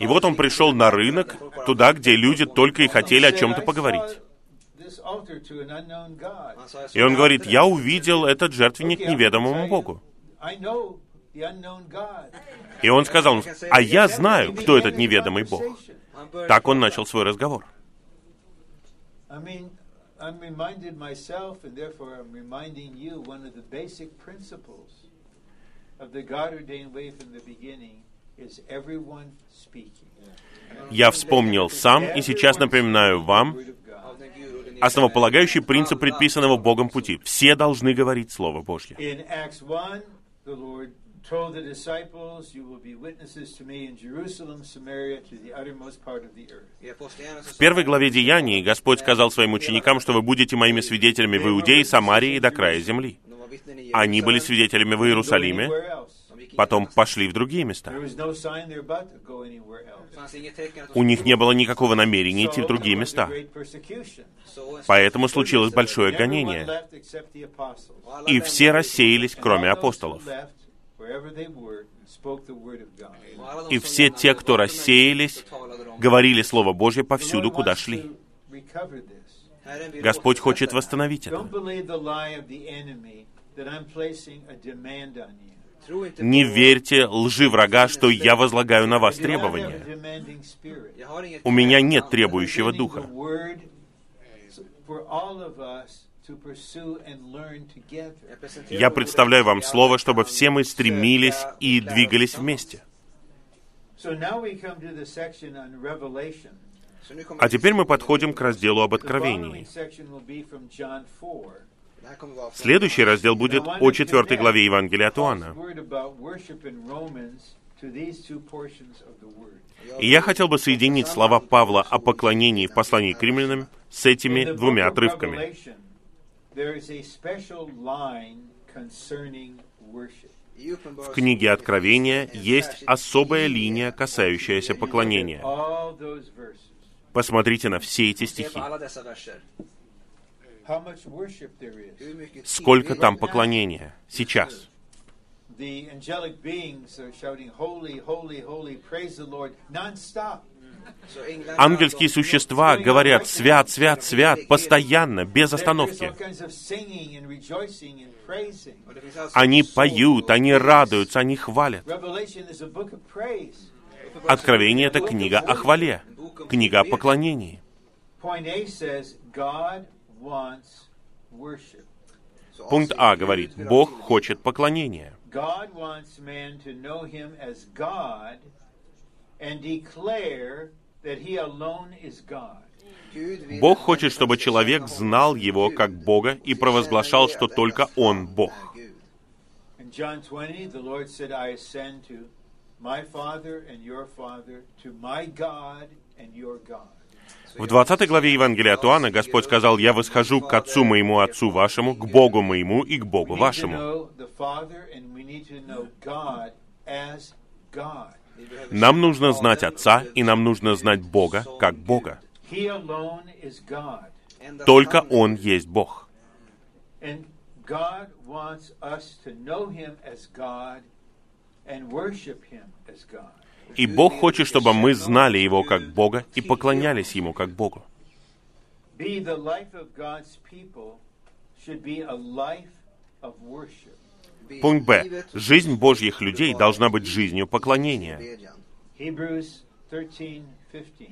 Speaker 2: И вот он пришел на рынок, туда, где люди только и хотели о чем-то
Speaker 1: "I
Speaker 2: поговорить.
Speaker 1: saw This altar to an unknown God.
Speaker 3: Han sa, "Jag
Speaker 2: И он говорит,
Speaker 3: altaret."
Speaker 2: я увидел этот жертвенник неведомому Богу. И он сказал, а я знаю, кто этот неведомый Бог. Так он начал свой разговор. Я вспомнил сам и сейчас напоминаю вам основополагающий принцип предписанного Богом пути. Все должны говорить Слово Божье.
Speaker 1: In Acts 1, the Lord told the disciples, You will be witnesses to me in Jerusalem, Samaria, to the uttermost part of the earth.
Speaker 2: В первой главе Деяний Господь сказал своим ученикам, что вы будете моими свидетелями в Иудее, Самарии и до края земли. Они были
Speaker 3: Jerusalem.
Speaker 2: свидетелями в Иерусалиме, потом пошли в другие места. У них не было никакого намерения идти в другие места. Поэтому случилось большое гонение. И все рассеялись, кроме апостолов. И все те, кто рассеялись, говорили Слово Божье повсюду, куда шли. Господь хочет восстановить это. Не верьте лжи врага, что я возлагаю на вас требования. У меня нет требующего духа. Я представляю вам Слово, чтобы все мы стремились и двигались вместе. А теперь мы подходим к разделу об Откровении.
Speaker 1: Section will be from John 4.
Speaker 3: Det här kommer vara från-
Speaker 2: Следующий раздел будет о четвертой главе Евангелия от Иоанна. И я хотел бы соединить слова Павла о поклонении в послании к римлянам с этими двумя отрывками. В книге Откровения есть особая линия, касающаяся поклонения. Посмотрите на все эти стихи. Сколько там поклонения сейчас? Ангельские существа говорят «Свят, свят, свят» постоянно, без остановки. Они поют, они радуются, они хвалят. Откровение — это книга о хвале, книга о поклонении. Пункт А говорит, Бог хочет поклонения. Бог хочет, чтобы человек знал Его как Бога и провозглашал, что только Он Бог.
Speaker 1: In John 20, the Lord said, I ascend to my Father and your Father, to my God and your God.
Speaker 2: В 20 главе Евангелия от Иоанна Господь сказал, «Я восхожу к Отцу моему, Отцу вашему, к Богу моему и к Богу вашему». Нам нужно знать Отца, и нам нужно знать Бога как Бога. Только Он есть Бог. И Бог хочет, чтобы мы знали Его как Бога и поклонялись Ему как Богу. Пункт Б. Жизнь Божьих людей должна быть жизнью поклонения.
Speaker 1: Hebrews 13, 15.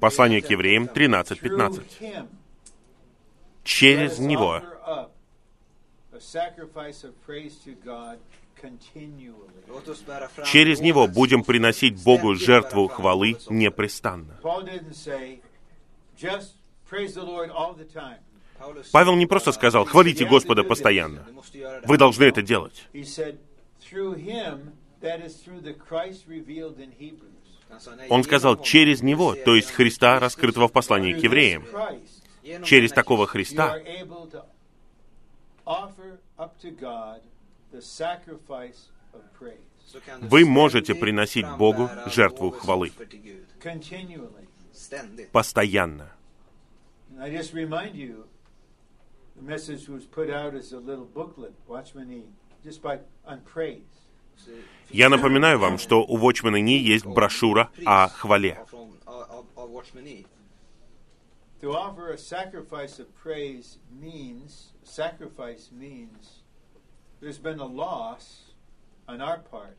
Speaker 2: Послание к евреям
Speaker 1: Through
Speaker 2: 13.15.
Speaker 1: Him,
Speaker 2: Через Него Через Него будем приносить Богу жертву хвалы непрестанно. Павел не просто сказал «хвалите Господа постоянно». Вы должны это делать. Он сказал «через Него», то есть Христа, раскрытого в послании к евреям. Через такого Христа вы можете приносить Богу жертву хвалы постоянно.
Speaker 1: And I just remind you, the message was put out as a little booklet, Watchman E, just by on praise.
Speaker 2: Я напоминаю вам, что у Watchman Nee есть брошюра о хвале.
Speaker 1: To offer a sacrifice of praise means, sacrifice means, there's been a loss on our part,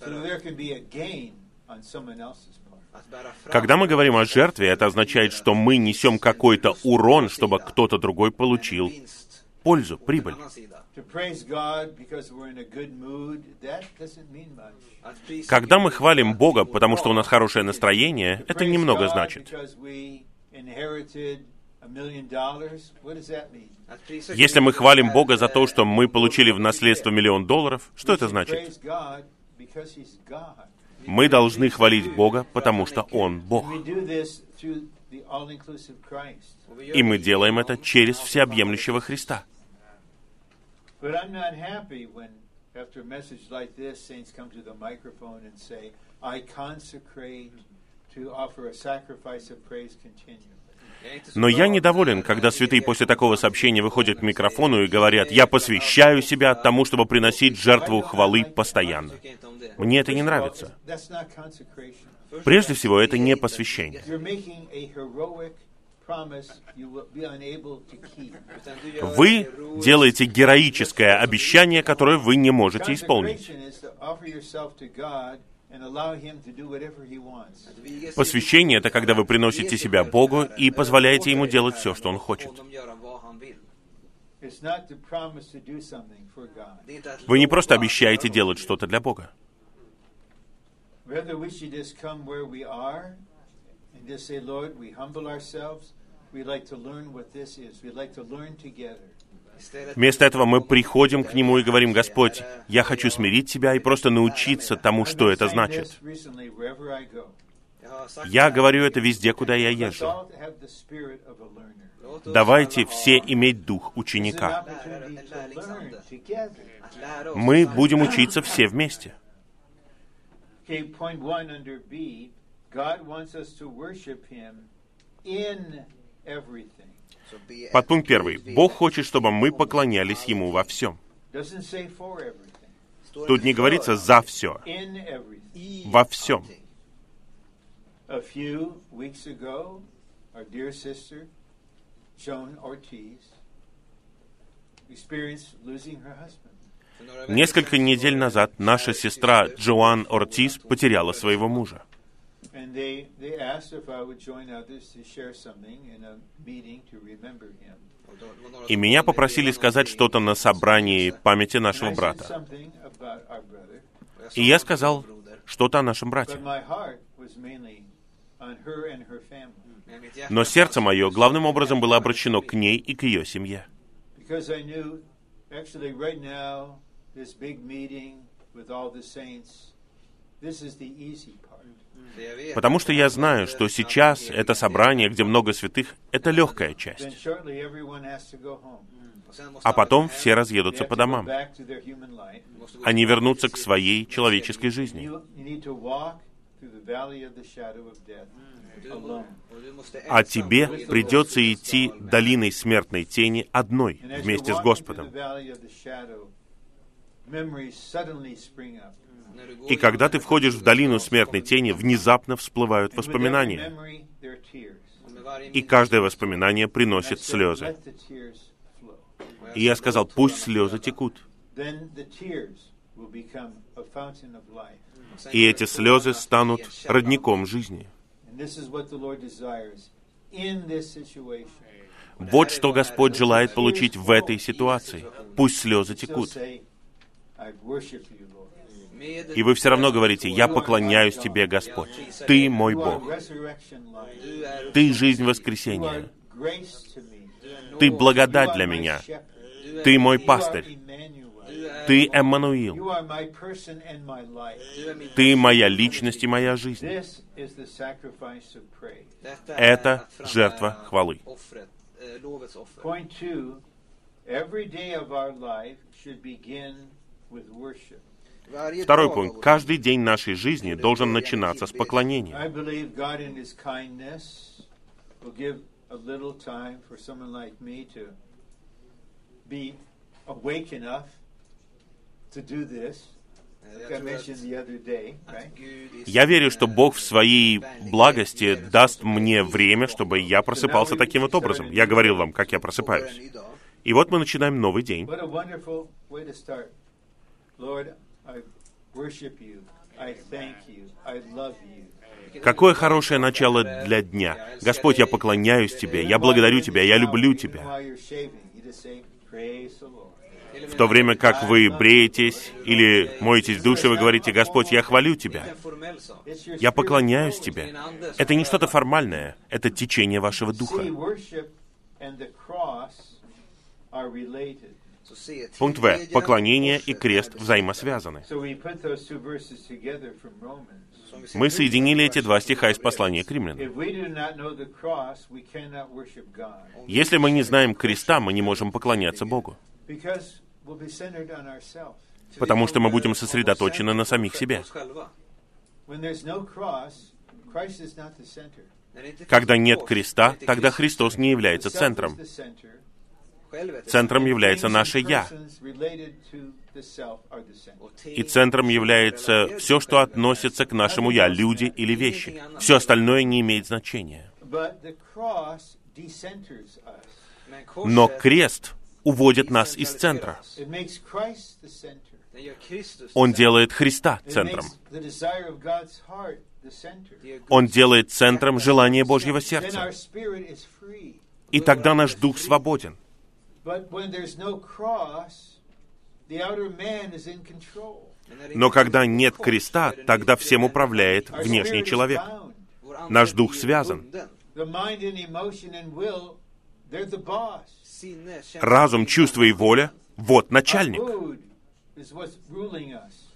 Speaker 1: so there can be a gain on someone else's part.
Speaker 2: Когда мы говорим о жертве, это означает, что мы несем какой-то урон, чтобы кто-то другой получил пользу, прибыль. Когда мы хвалим Бога, потому что у нас хорошее настроение, это немного значит.
Speaker 1: Because we inherited a million dollars, what does that mean?
Speaker 3: Att prisa
Speaker 2: Если мы хвалим Бога за то,
Speaker 3: eh,
Speaker 2: что мы получили в наследство миллион долларов, что это значит?
Speaker 1: Praise God because He's God.
Speaker 2: Мы должны хвалить Бога, потому что Он Бог.
Speaker 1: And we do this through the all-inclusive Christ.
Speaker 3: och vi gör
Speaker 2: И мы делаем это через всеобъемлющего Христа.
Speaker 1: But I'm not happy when, after a message like this, saints come to the microphone and say, I consecrate to offer a sacrifice of praise continually.
Speaker 2: Но я недоволен, когда святые после такого сообщения выходят к микрофону и говорят, «Я посвящаю себя тому, чтобы приносить жертву хвалы постоянно». Мне это не нравится. Прежде всего, это не посвящение. Вы делаете героическое обещание, которое вы не можете исполнить. Посвящение — это когда вы приносите себя Богу и позволяете Ему делать все, что Он хочет. Вы не просто обещаете делать что-то для Бога.
Speaker 1: We just say, Lord, humble ourselves. We'd like to learn what this is. We'd like to learn together.
Speaker 2: Вместо этого мы приходим к Нему и говорим, «Господь, я хочу смирить себя и просто научиться тому, что это значит». Я говорю это везде, куда я езжу. Давайте все иметь дух ученика. Мы будем учиться все вместе. Подпункт первый. Бог хочет, чтобы мы поклонялись Ему во всем. Тут не говорится «за все». Во всем. Несколько недель назад наша сестра Джоан Ортис потеряла своего мужа.
Speaker 1: And they, they asked if I would join others to share something in a meeting to remember him.
Speaker 2: И меня попросили сказать что-то на собрании памяти нашего брата. И я сказал что-то о нашем брате. Но сердце мое главным образом было обращено к ней и к ее семье.
Speaker 1: Because I knew, actually, right now, this big meeting with all the saints,
Speaker 2: Потому что я знаю, что сейчас это собрание, где много святых, это легкая часть. А потом все разъедутся по домам. Они вернутся к своей человеческой жизни. А тебе придется идти долиной смертной тени одной, вместе с Господом. И когда ты входишь в долину смертной тени, внезапно всплывают воспоминания. И каждое воспоминание приносит слезы. И я сказал,
Speaker 3: "Låt
Speaker 2: пусть слезы
Speaker 3: flöda."
Speaker 2: текут. И эти слезы станут родником жизни. Вот что Господь желает получить в этой ситуации. Пусть слезы текут. И вы все равно говорите, я поклоняюсь Тебе, Господь. Ты мой Бог. Ты жизнь воскресения. Ты благодать для меня. Ты мой пастырь. Ты Эммануил. Ты моя личность и моя жизнь. Это жертва хвалы.
Speaker 3: Eh.
Speaker 1: Point two, every day of our.
Speaker 2: Второй пункт. Каждый день нашей жизни должен начинаться с поклонения.
Speaker 3: Eh,
Speaker 2: Я верю, что
Speaker 3: eh,
Speaker 2: Бог в своей благости даст мне время, чтобы я просыпался таким вот образом. Я говорил вам, как я просыпаюсь. И вот мы начинаем новый день.
Speaker 1: Lord,
Speaker 2: Какое хорошее начало для дня. Господь, я поклоняюсь Тебе, я благодарю Тебя, я люблю Тебя. В то время как вы бреетесь или моетесь в душе, вы говорите, Господь, я хвалю Тебя, я поклоняюсь. Тебе. Это не что-то формальное, это течение вашего духа. Пункт В. Поклонение и крест взаимосвязаны. Мы соединили эти два стиха из послания к римлянам. Если мы не знаем креста, мы не можем поклоняться Богу, потому что мы будем сосредоточены на самих себе. Когда нет креста, тогда Христос не является центром. Центром является наше «я», и центром является все, что относится к нашему «я», люди или вещи. Все остальное не имеет значения. Но крест уводит нас из центра. Он делает Христа центром. Он делает центром желание Божьего сердца. И тогда наш дух свободен. Но когда нет креста, тогда всем управляет внешний человек. Наш дух связан.
Speaker 3: bunden.
Speaker 1: The mind and emotion and will, they're the boss.
Speaker 3: Sinne, känsla,
Speaker 2: Разум, чувство и воля — вот начальник.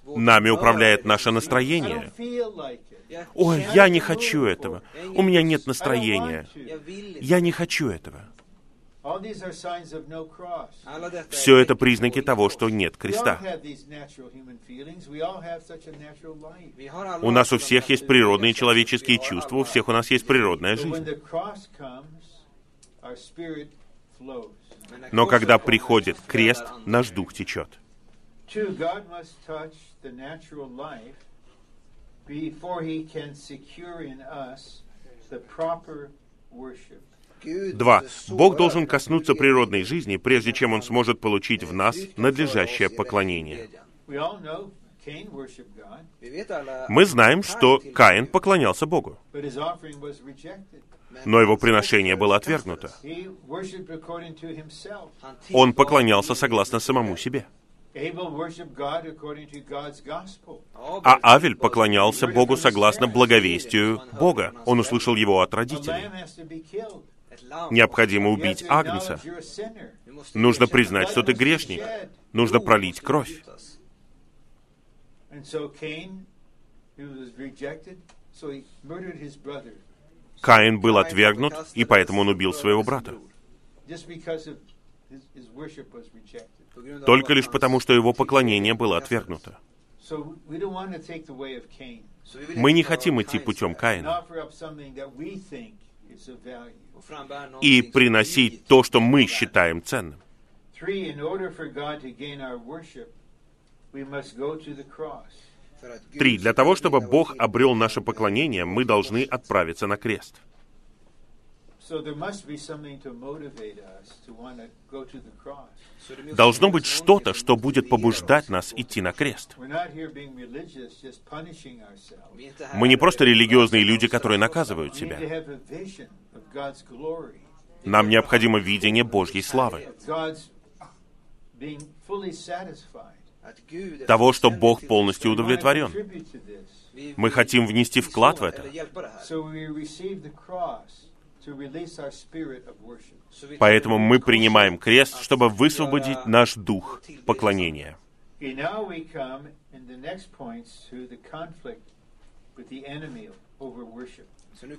Speaker 2: Нами управляет наше настроение. Ой, я не хочу этого. У меня нет настроения. Я не хочу этого. Все это признаки того, что нет креста. У нас у всех есть природные человеческие чувства, у всех у нас есть природная жизнь. Но когда приходит крест, наш дух течет.
Speaker 1: Before he can secure in us the proper worship.
Speaker 2: Два. Бог должен коснуться природной жизни, прежде чем Он сможет получить в нас надлежащее поклонение. Мы знаем, что Каин поклонялся Богу, но его приношение было отвергнуто. Он поклонялся согласно самому себе. А Авель поклонялся Богу согласно благовестию Бога. Он услышал его от родителей. Необходимо убить Агнца. Нужно признать, что ты грешник. Нужно пролить кровь. Каин был отвергнут, и поэтому он убил своего брата. Только лишь потому, что его поклонение было отвергнуто. Мы не хотим идти путем Каина и приносить то, что мы считаем ценным. Три. Для того, чтобы Бог обрел наше поклонение, мы должны отправиться на крест. Должно быть что-то, что будет побуждать нас идти на крест.
Speaker 1: We're not here being religious, just punishing ourselves.
Speaker 3: Vi är inte här
Speaker 2: Мы не просто религиозные люди, которые наказывают
Speaker 1: We need to
Speaker 2: себя.
Speaker 1: have a vision of God's glory,
Speaker 2: Нам необходимо видение Божьей славы, того, что Бог полностью удовлетворен. Мы хотим внести вклад в это. Поэтому мы принимаем крест, чтобы высвободить наш дух поклонения.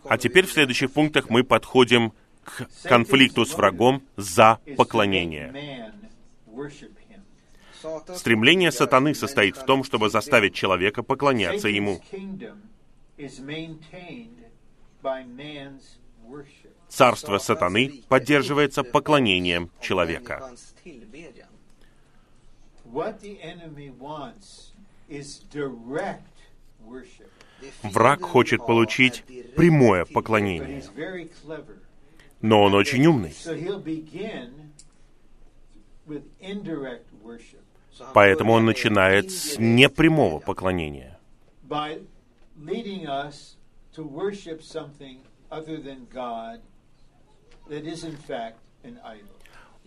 Speaker 2: А теперь в следующих пунктах мы подходим к конфликту с врагом за поклонение. Стремление сатаны состоит в том, чтобы заставить человека поклоняться ему. Царство сатаны поддерживается поклонением человека. Враг хочет получить прямое поклонение, но он очень умный. Поэтому он начинает с непрямого поклонения,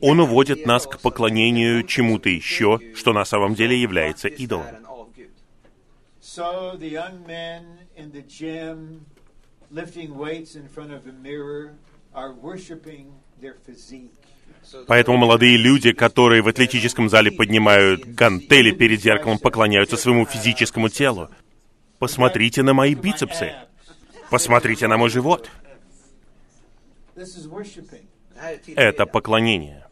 Speaker 2: Он уводит нас к поклонению чему-то еще, что на самом деле является идолом.
Speaker 3: är en avgud.
Speaker 1: So the young men in the gym lifting weights in front of a mirror are worshiping their physique.
Speaker 3: Så
Speaker 2: Поэтому молодые люди, которые в атлетическом зале поднимают гантели перед зеркалом, поклоняются своему физическому телу. Посмотрите на мои бицепсы. Посмотрите на мой живот. Это поклонение.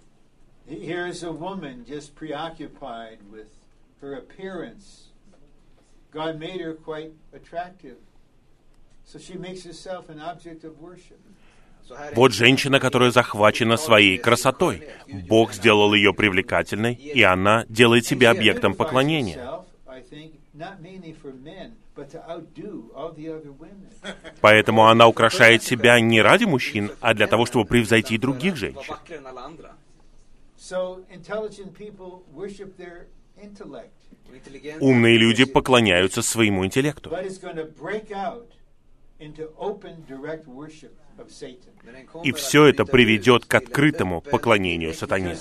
Speaker 2: Вот женщина, которая захвачена своей красотой. Бог сделал ее привлекательной, и она делает себя объектом поклонения. Поэтому она украшает себя не ради мужчин, а для того, чтобы превзойти других женщин. Умные люди поклоняются своему интеллекту. И все это приведет к открытому поклонению сатане.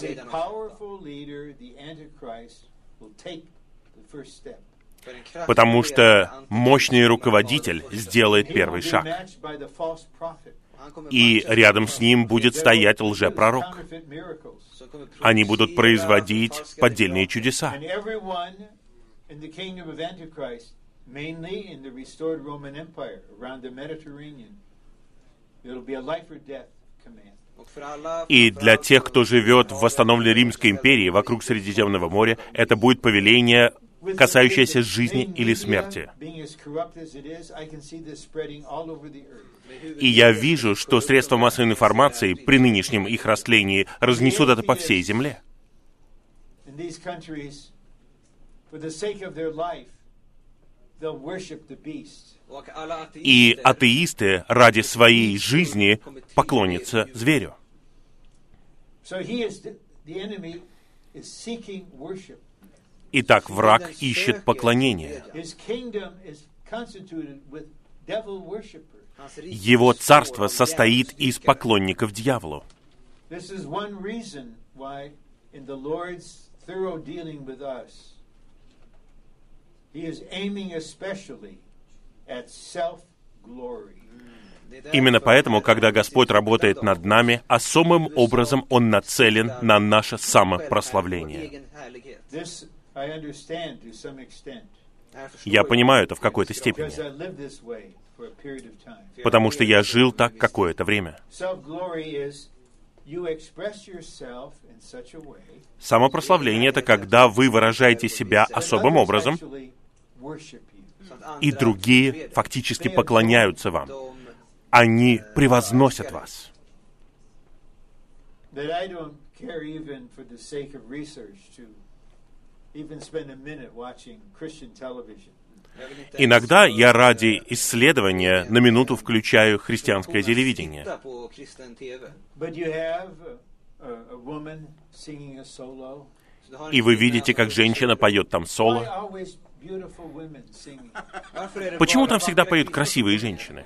Speaker 2: Потому что мощный руководитель сделает первый шаг. И рядом с ним будет стоять лжепророк. Они будут производить поддельные чудеса. И для тех, кто живет в восстановленной Римской империи вокруг Средиземного моря, это будет повеление,
Speaker 1: The
Speaker 2: жизни или смерти. И я вижу, что средства массовой информации при нынешнем их растлении разнесут это по всей земле. И атеисты ради своей жизни поклонятся зверю. Итак, враг ищет поклонение. Его царство состоит из поклонников дьяволу. Именно поэтому, когда Господь работает над нами, особым образом Он нацелен на наше самопрославление. Я понимаю это в какой-то степени. Потому что я жил так какое-то время. Самопрославление — это когда вы выражаете себя особым образом, и другие фактически поклоняются вам. Они превозносят вас.
Speaker 1: that I don't care even for the sake of research to
Speaker 2: Иногда я ради исследования на минуту включаю христианское телевидение. И вы видите, как женщина поет там соло. Почему там всегда поют красивые женщины?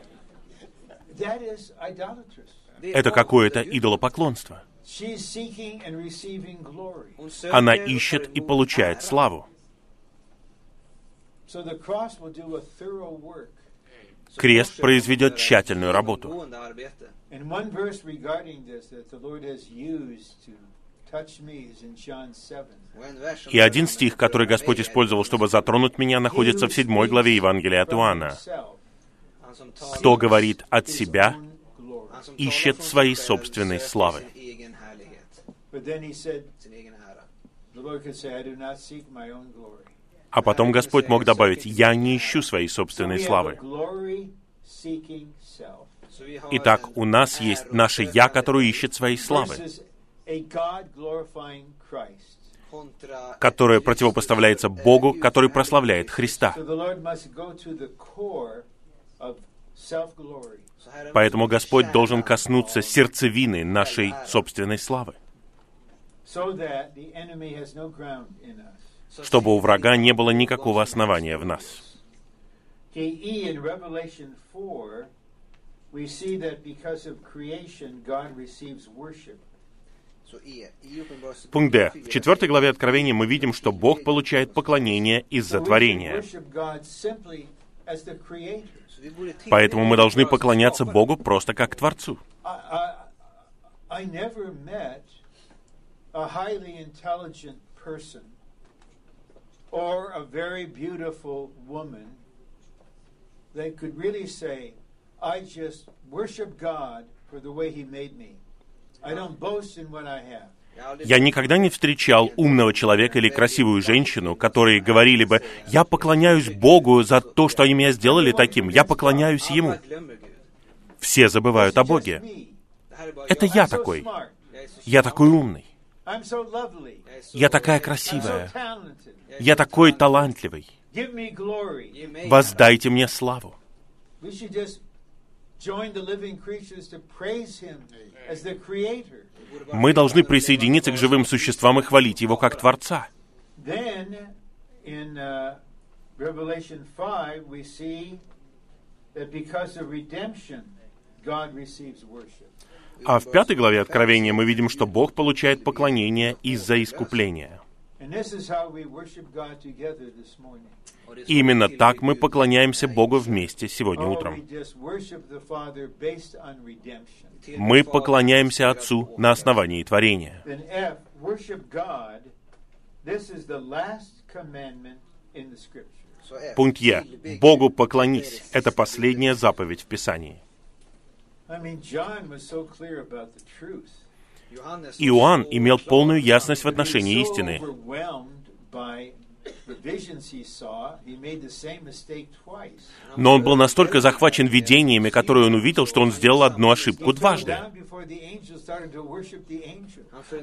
Speaker 2: Это какое-то идолопоклонство.
Speaker 1: She's seeking and receiving glory.
Speaker 3: Hon söker
Speaker 2: Она ищет и получает славу.
Speaker 1: So the cross will do a thorough work.
Speaker 3: Så
Speaker 2: Крест произведет тщательную работу.
Speaker 3: genomgående arbete.
Speaker 1: And one verse regarding this that the Lord has used to touch me is in John 7.
Speaker 3: Och en vers som
Speaker 2: И один стих, который Господь использовал, чтобы затронуть меня, находится в седьмой главе Евангелия от Иоанна. Кто говорит от себя, ищет своей собственной славы.
Speaker 3: Sin egen härlighet,
Speaker 1: But then he said,
Speaker 3: sin egen ära.
Speaker 1: the Lord could say, I do not seek my own glory.
Speaker 2: А потом Господь мог добавить, «Я не ищу своей
Speaker 1: So
Speaker 2: собственной
Speaker 1: we have a
Speaker 2: славы». Итак, у нас есть наше «Я», которое ищет своей славы, которое противопоставляется Богу, который прославляет Христа. Поэтому Господь должен коснуться сердцевины нашей собственной славы, чтобы у врага не было никакого основания в нас.
Speaker 1: Okay, in Revelation 4, we see that because of creation, God receives worship.
Speaker 3: Så i Uppenbarelse
Speaker 2: Пункт Д.
Speaker 3: 4,
Speaker 2: В четвертой главе Откровения мы видим, что Бог получает поклонение из-за творения.
Speaker 1: worship God simply as the creator.
Speaker 3: Så vi borde tillbe
Speaker 2: Поэтому мы должны поклоняться. Богу просто как Творцу.
Speaker 1: I, I, I never met a highly intelligent person or a very beautiful woman that could really say, I just worship God for the way He made me. I don't boast in what I have.
Speaker 2: Я никогда не встречал умного человека или красивую женщину, которые говорили бы, «Я поклоняюсь Богу за то, что они меня сделали таким. Я поклоняюсь Ему». Все забывают о Боге. Это я такой. Я такой умный. Я такая красивая. Я такой талантливый. Воздайте мне славу.
Speaker 1: We should just join the living creatures to praise Him as the Creator.
Speaker 2: Мы должны присоединиться к живым существам и хвалить Его как Творца.
Speaker 1: Then, in uh, Revelation 5, we see that because of redemption, God receives worship.
Speaker 2: А в пятой главе Откровения мы видим, что Бог получает поклонение из-за искупления. Именно так мы поклоняемся Богу вместе сегодня утром. Мы поклоняемся Отцу на основании творения. Пункт Е. Богу поклонись. Это последняя заповедь в Писании. Иоанн имел полную ясность в отношении
Speaker 1: so
Speaker 2: истины. Но он был настолько захвачен видениями, которые он увидел, что он сделал одну ошибку дважды.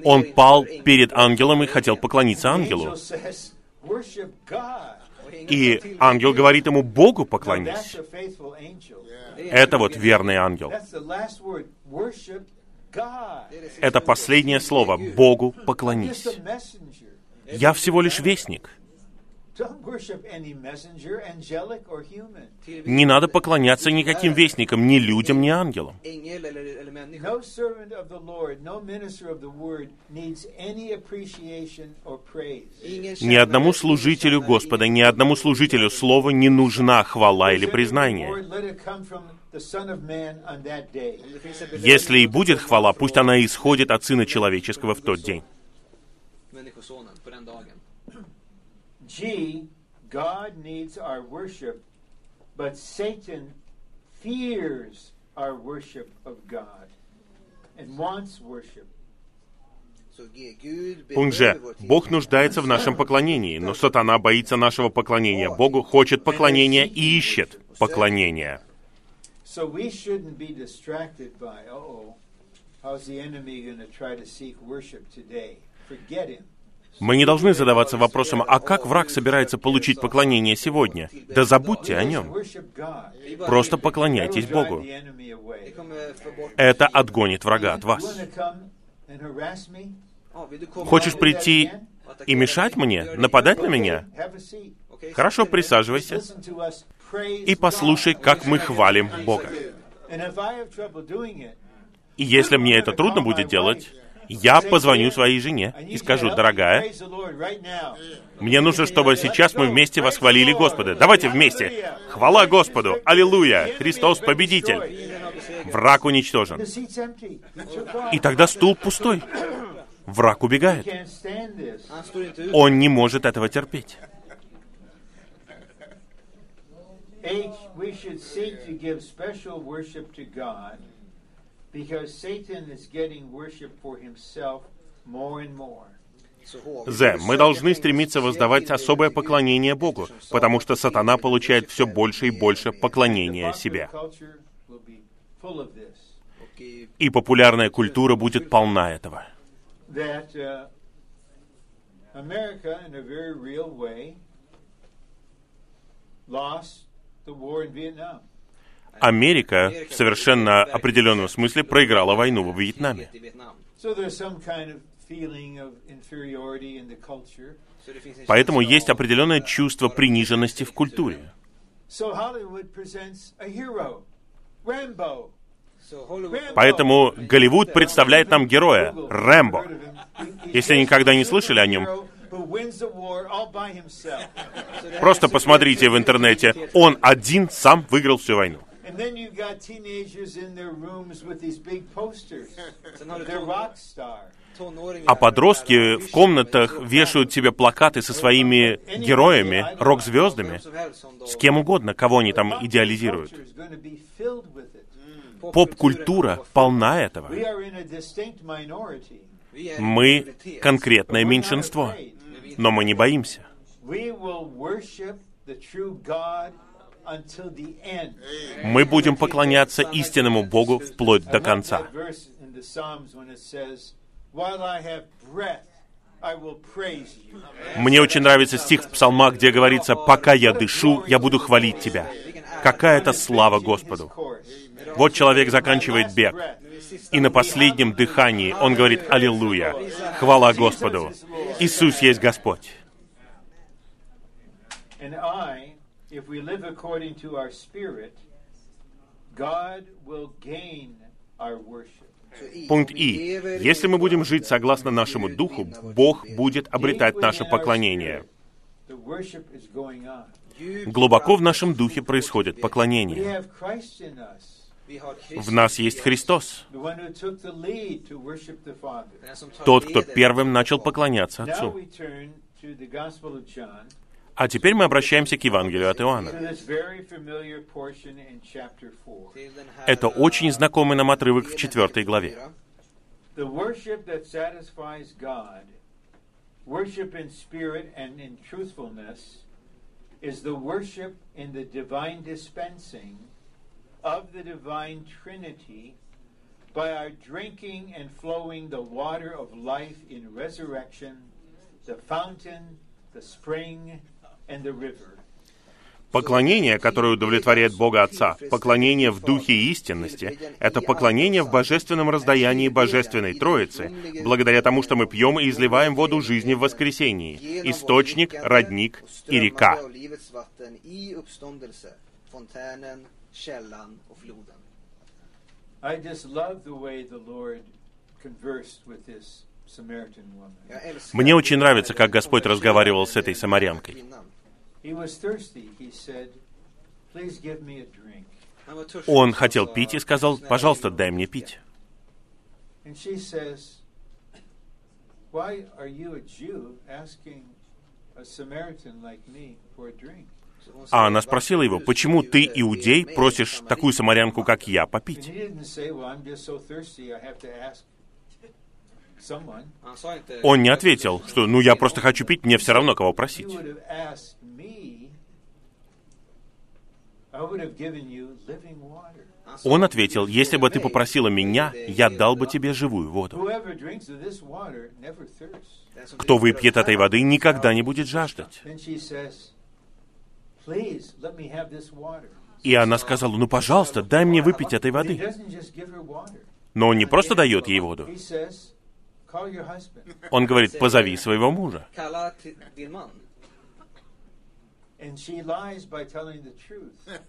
Speaker 2: Он пал перед ангелом и хотел поклониться ангелу. И ангел говорит ему, Богу поклонись. Это вот верный ангел. Это последнее слово. Богу поклонись. Я всего лишь вестник. Не надо поклоняться никаким вестникам, ни людям, ни ангелам.
Speaker 3: Ängel eller, eller människa.
Speaker 1: No servant of the Lord, no minister of the word needs any appreciation or praise.
Speaker 3: Ingen
Speaker 2: Ни одному служителю Господа, ни одному служителю слова не нужна хвала или признание. Если и будет хвала, пусть она исходит от Сына Человеческого в тот день.
Speaker 1: G, God needs our worship, but Satan fears our worship of God and wants worship.
Speaker 2: Пункт
Speaker 3: behöver
Speaker 2: Ж.
Speaker 3: vår tillbedjan.
Speaker 2: Бог нуждается в нашем поклонении, но сатана боится нашего поклонения. Богу хочет поклонения и ищет поклонения. Мы не должны задаваться вопросом, а как враг собирается получить поклонение сегодня? Да забудьте о нем. Просто поклоняйтесь Богу. Это отгонит врага от вас. Хочешь прийти и мешать мне, нападать на меня? Хорошо, присаживайся и послушай, как мы хвалим Бога. И если мне это трудно будет делать, я позвоню своей жене и скажу, дорогая, мне нужно, чтобы сейчас мы вместе восхвалили Господа. Давайте вместе. Хвала Господу! Аллилуйя! Христос победитель! Враг уничтожен. И тогда стул пустой. враг убегает. Он не может этого терпеть. З. Мы должны стремиться воздавать особое поклонение Богу, потому что сатана получает все больше и больше поклонения себе. И популярная культура будет полна этого.
Speaker 1: Uh, America,
Speaker 2: Америка в совершенно определенном смысле проиграла войну во Вьетнаме. Поэтому есть определенное чувство приниженности в культуре. Поэтому Голливуд представляет нам героя Рэмбо. Если никогда не слышали о нем, просто посмотрите в интернете. Он один сам выиграл всю войну.
Speaker 1: And then you've got teenagers in their rooms with these big posters. They're rock star.
Speaker 2: А подростки в комнатах вешают себе плакаты со своими героями, рок-звездами, с кем угодно, кого они там идеализируют. Поп-культура полна этого. Мы конкретное меньшинство, но мы не боимся. Мы будем поклоняться истинному Богу вплоть до конца. Мне очень нравится стих в Псалмах, где говорится, «Пока я дышу, я буду хвалить Тебя». Какая-то слава Господу. Вот человек заканчивает бег, и на последнем дыхании он говорит «Аллилуйя! Хвала Господу! Иисус есть Господь!»
Speaker 1: And I, if we live according to our spirit, God will gain our worship.
Speaker 2: Пункт И. Если мы будем жить согласно нашему духу, Бог будет обретать наше поклонение. Глубоко в нашем духе происходит поклонение. В нас есть
Speaker 3: tar
Speaker 2: тот, кто первым начал поклоняться Отцу. А теперь мы обращаемся к Евангелию от Иоанна.
Speaker 1: 4.
Speaker 2: Это очень знакомый нам отрывок в четвертой главе.
Speaker 1: The worship that satisfies God, worship in spirit and in truthfulness, is the worship in the divine dispensing of the divine Trinity by our drinking and flowing the water of life in resurrection, the fountain, the spring.
Speaker 2: Поклонение, которое удовлетворяет Бога Отца, поклонение в духе истинности, это поклонение в божественном раздаянии Божественной Троицы, благодаря тому, что мы пьем и изливаем воду жизни в воскресении, источник, родник и река. Мне очень нравится, как Господь разговаривал с этой самарянкой.
Speaker 3: Kvinnan.
Speaker 1: He was thirsty. He said, Please give me a drink.
Speaker 3: Han var törstig,
Speaker 2: Он хотел пить и сказал,
Speaker 3: "Snälla,
Speaker 2: «Пожалуйста, дай мне
Speaker 3: dricka."
Speaker 2: пить».
Speaker 1: And she says, Why are you a Jew asking a Samaritan like me for a drink?
Speaker 3: Så hon
Speaker 2: А она спросила его,
Speaker 3: "Varför
Speaker 2: «Почему ты, иудей, просишь такую самарянку, как я, попить?» Он не ответил, что «ну я просто хочу пить, мне все равно кого просить». Он ответил, «Если бы ты попросила меня, я дал бы тебе живую воду».
Speaker 1: Whoever drinks of this water never thirsts.
Speaker 3: "Den som
Speaker 2: Кто выпьет этой воды, никогда не будет жаждать. И она сказала, ну, пожалуйста, дай мне выпить этой воды. Но он не просто дает ей воду. Он говорит, позови своего мужа.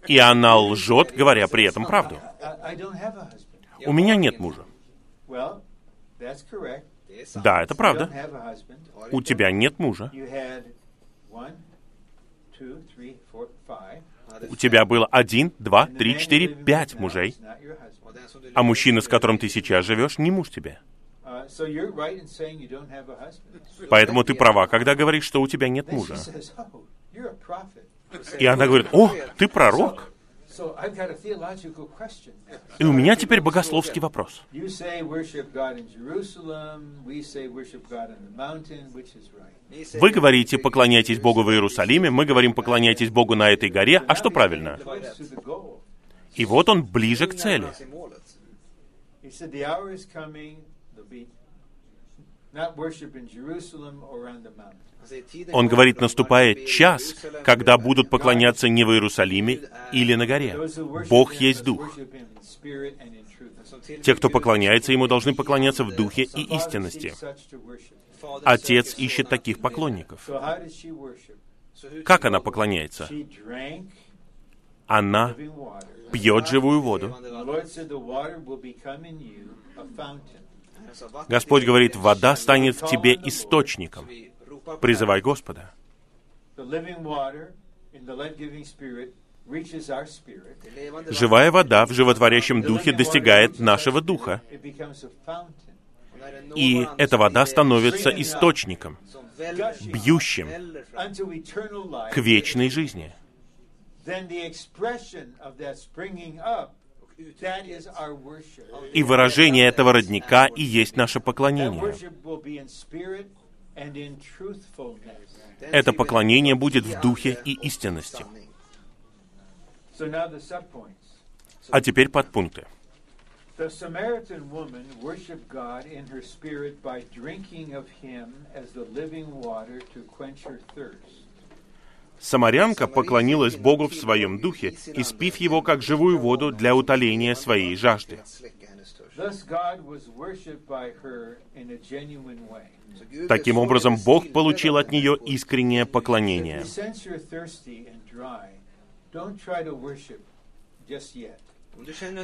Speaker 2: И она lжет, говоря при этом правду. У меня нет мужа. Да, это правда. У тебя нет мужа. У тебя было один, два, три, четыре, пять мужей. А мужчина, с которым ты сейчас живешь, не муж тебе. Поэтому ты права, когда говоришь, что у тебя нет мужа.
Speaker 1: "Oh, you're a prophet."
Speaker 2: И она говорит, о, ты пророк. И у меня теперь богословский вопрос. Вы говорите, поклоняйтесь Богу в Иерусалиме, мы говорим, поклоняйтесь Богу на этой горе. А что правильно? И вот он ближе к цели.
Speaker 3: Till målet.
Speaker 1: He said, "The hour is coming. There'll be not worship in Jerusalem or on the mountain."
Speaker 3: Han säger, "Tiden
Speaker 2: Он говорит, наступает час, когда будут поклоняться не в Иерусалиме или на горе. Бог есть Дух. Те, кто поклоняется Ему, должны поклоняться в Духе и истинности. Отец ищет таких поклонников. Как она поклоняется? Она пьет живую воду.
Speaker 3: Levande
Speaker 1: The
Speaker 3: vatten?
Speaker 1: Lord said, "The water will become in you a fountain."
Speaker 3: Han sa, "Vatten
Speaker 2: Господь говорит,
Speaker 3: er
Speaker 2: källa." станет в тебе источником. Призывай. Господа. Живая вода в животворящем духе достигает нашего духа, и эта вода становится источником, бьющим к вечной жизни. И выражение этого родника и есть наше поклонение. Это поклонение будет в духе и истинности. А теперь подпункты.
Speaker 1: The
Speaker 2: Самарянка поклонилась Богу в своем духе, испив его как живую воду для утоления своей жажды. Таким образом, Бог получил от нее искреннее поклонение.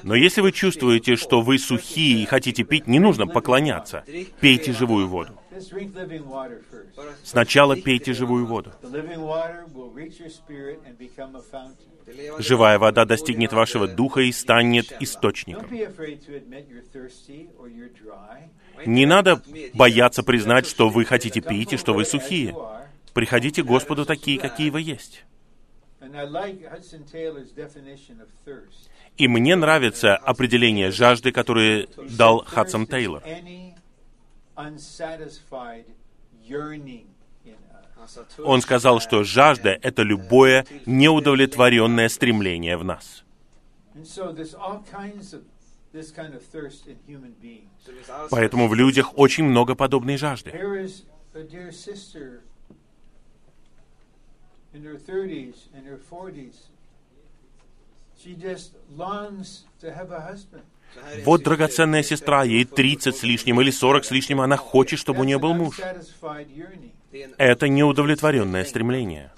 Speaker 2: Но если вы чувствуете, что вы сухие и хотите пить, не нужно поклоняться. Пейте живую воду. Сначала пейте живую воду. Живая вода достигнет вашего духа и станет источником. Не надо бояться признать, что вы хотите пить и что вы сухие. Приходите к Господу такие, какие вы есть. И мне нравится определение жажды, которое дал Хадсон Тейлор.
Speaker 1: Any unsatisfied yearning in us.
Speaker 3: Han sa, "Törst
Speaker 2: Он сказал, что жажда — это любое неудовлетворенное стремление в нас. Поэтому в людях очень много подобной жажды.
Speaker 1: In her 30s, in her 40s.
Speaker 2: Вот драгоценная сестра, ей 30 с лишним или 40 с лишним, она хочет, чтобы у нее был муж. Это неудовлетворенное стремление.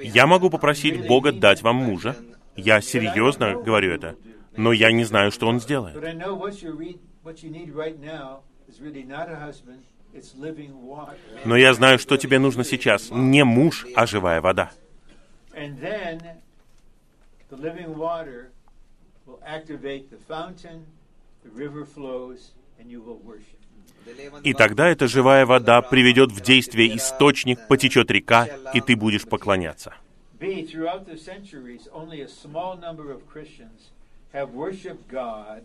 Speaker 2: Я могу попросить Бога дать вам мужа. Я серьезно говорю это. Но я не знаю, что Он сделает. Но я знаю, что тебе нужно сейчас. Не муж, а живая вода.
Speaker 1: And then the living water will activate the fountain, the river flows, and you will worship.
Speaker 2: И тогда эта живая вода приведет в действие источник, потечет река, и ты будешь поклоняться.
Speaker 1: B. Throughout the centuries, only a small number of Christians have worshiped God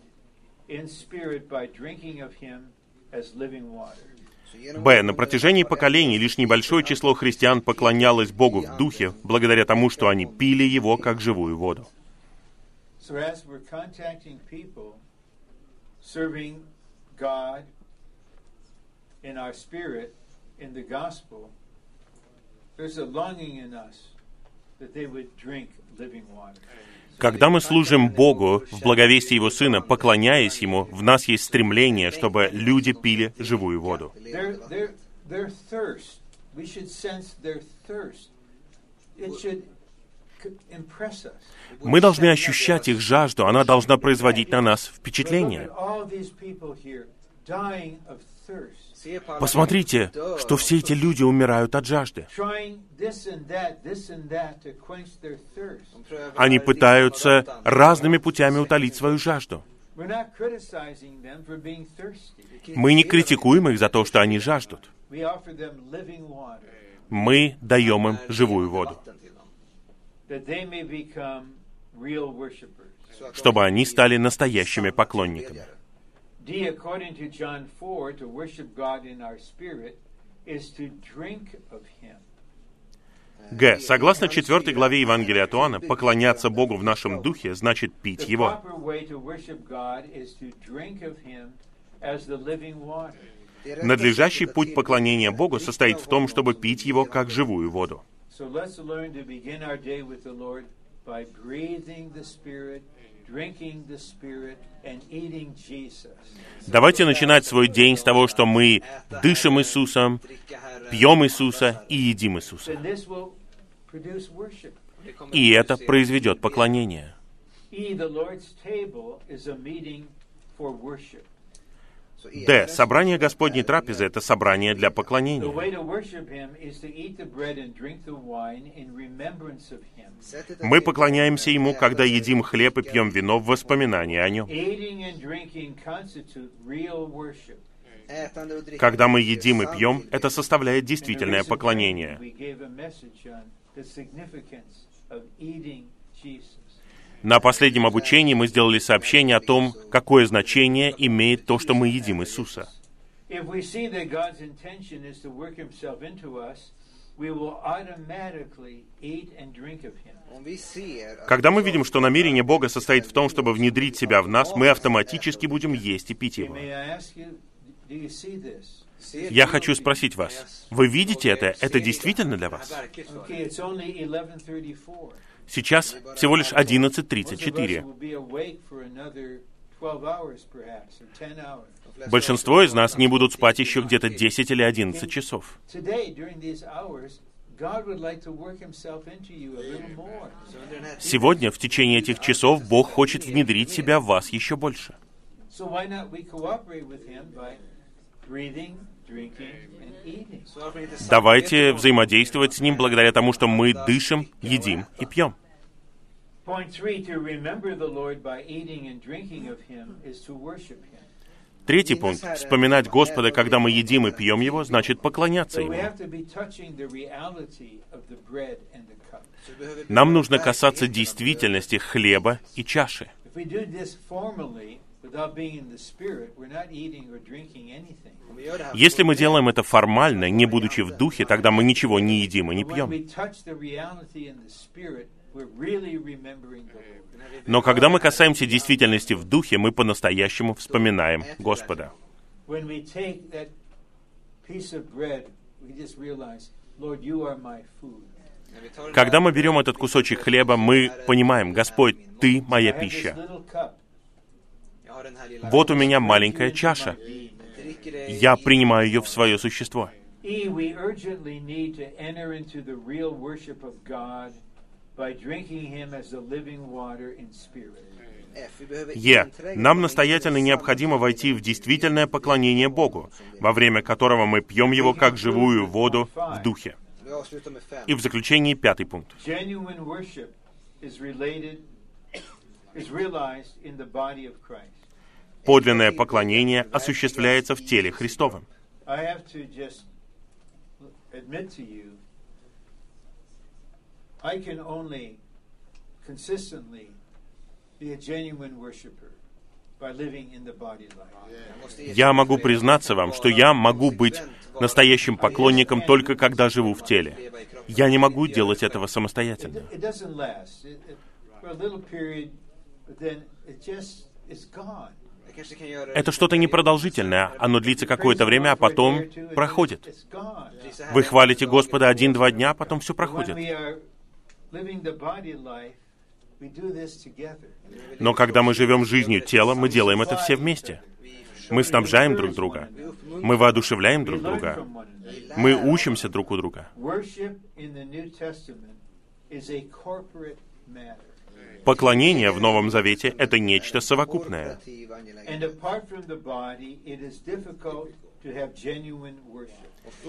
Speaker 1: in spirit by drinking of Him as living water.
Speaker 2: Б. На протяжении поколений лишь небольшое число христиан поклонялось Богу в духе, благодаря тому, что они пили его как живую воду.
Speaker 1: There's a longing in us that they would drink living water.
Speaker 2: Когда мы служим Богу в благовестии Его Сына, поклоняясь Ему, в нас есть стремление, чтобы люди пили живую воду. Мы должны ощущать их жажду, она должна производить на нас впечатление. Посмотрите, что все эти люди умирают от жажды. Они пытаются разными путями утолить свою жажду. Мы не критикуем их за то, что они жаждут. Мы даем им живую воду, чтобы они стали настоящими поклонниками.
Speaker 1: D, according to John 4, to worship God in our spirit is to drink of Him.
Speaker 2: Г. Согласно 4 главе Евангелия от Иоанна, поклоняться Богу в нашем духе значит пить Его. Надлежащий путь поклонения Богу состоит в том, чтобы пить Его как живую воду.
Speaker 1: So
Speaker 2: Давайте начинать свой день с того, что мы дышим Иисусом, пьем Иисуса и едим Иисуса. И это произведет поклонение. Д. Собрание Господней трапезы — это собрание для поклонения. Мы поклоняемся Ему, когда едим хлеб и пьем вино в воспоминание о Нем. Когда мы едим и пьем, это составляет действительное поклонение. На последнем обучении мы сделали сообщение о том, какое значение имеет то, что мы едим Иисуса. Когда мы видим, что намерение Бога состоит в том, чтобы внедрить себя в нас, мы автоматически будем есть и пить Его. Я хочу спросить вас, вы видите это? Это действительно для вас?
Speaker 3: Verkligt så.
Speaker 1: Okay, it's only 11:34.
Speaker 2: Сейчас всего лишь
Speaker 1: Most of us
Speaker 2: 11.34.
Speaker 1: will be awake for another 12 hours, perhaps, or 10 hours.
Speaker 3: De flesta
Speaker 2: Большинство из нас не будут спать еще где-то 10 или 11 часов. Сегодня, в течение этих часов, Бог хочет внедрить себя в вас еще больше. Давайте взаимодействовать с Ним благодаря тому, что мы дышим, едим и пьем. Третий пункт. Вспоминать Господа, когда мы едим и пьем Его, значит поклоняться Ему. Нам нужно касаться действительности хлеба и чаши.
Speaker 1: If we do this formally without being in the Spirit, we're not eating or drinking anything.
Speaker 3: Om vi gör det här
Speaker 2: Если мы делаем это формально, не будучи в духе, тогда мы ничего не едим и не
Speaker 1: But when
Speaker 2: пьем.
Speaker 1: we touch the reality in the Spirit, we're really remembering the Lord.
Speaker 3: när vi
Speaker 2: Но когда мы касаемся действительности в духе, мы по-настоящему вспоминаем Господа. Когда мы берем этот кусочек хлеба, мы понимаем, Господь, Ты моя пища. Вот у меня маленькая чаша. Я принимаю ее в свое существо.
Speaker 1: E,
Speaker 2: Е. Нам настоятельно необходимо войти в действительное поклонение Богу, во время которого мы пьем Его как живую воду в духе. И в заключении пятый пункт.
Speaker 1: Is realized in the body of Christ.
Speaker 2: Подлинное поклонение осуществляется в теле Христовом. Я могу признаться вам, что я могу быть настоящим поклонником только когда живу в теле. Я не могу делать этого самостоятельно. Это что-то непродолжительное, оно длится какое-то время, а потом проходит. Вы хвалите. Господа один-два дня, а потом все проходит. Но когда мы живем жизнью тела, мы делаем это все вместе. Мы снабжаем друг друга. Мы воодушевляем друг друга. Мы учимся друг у друга. Поклонение в Новом Завете — это нечто совокупное.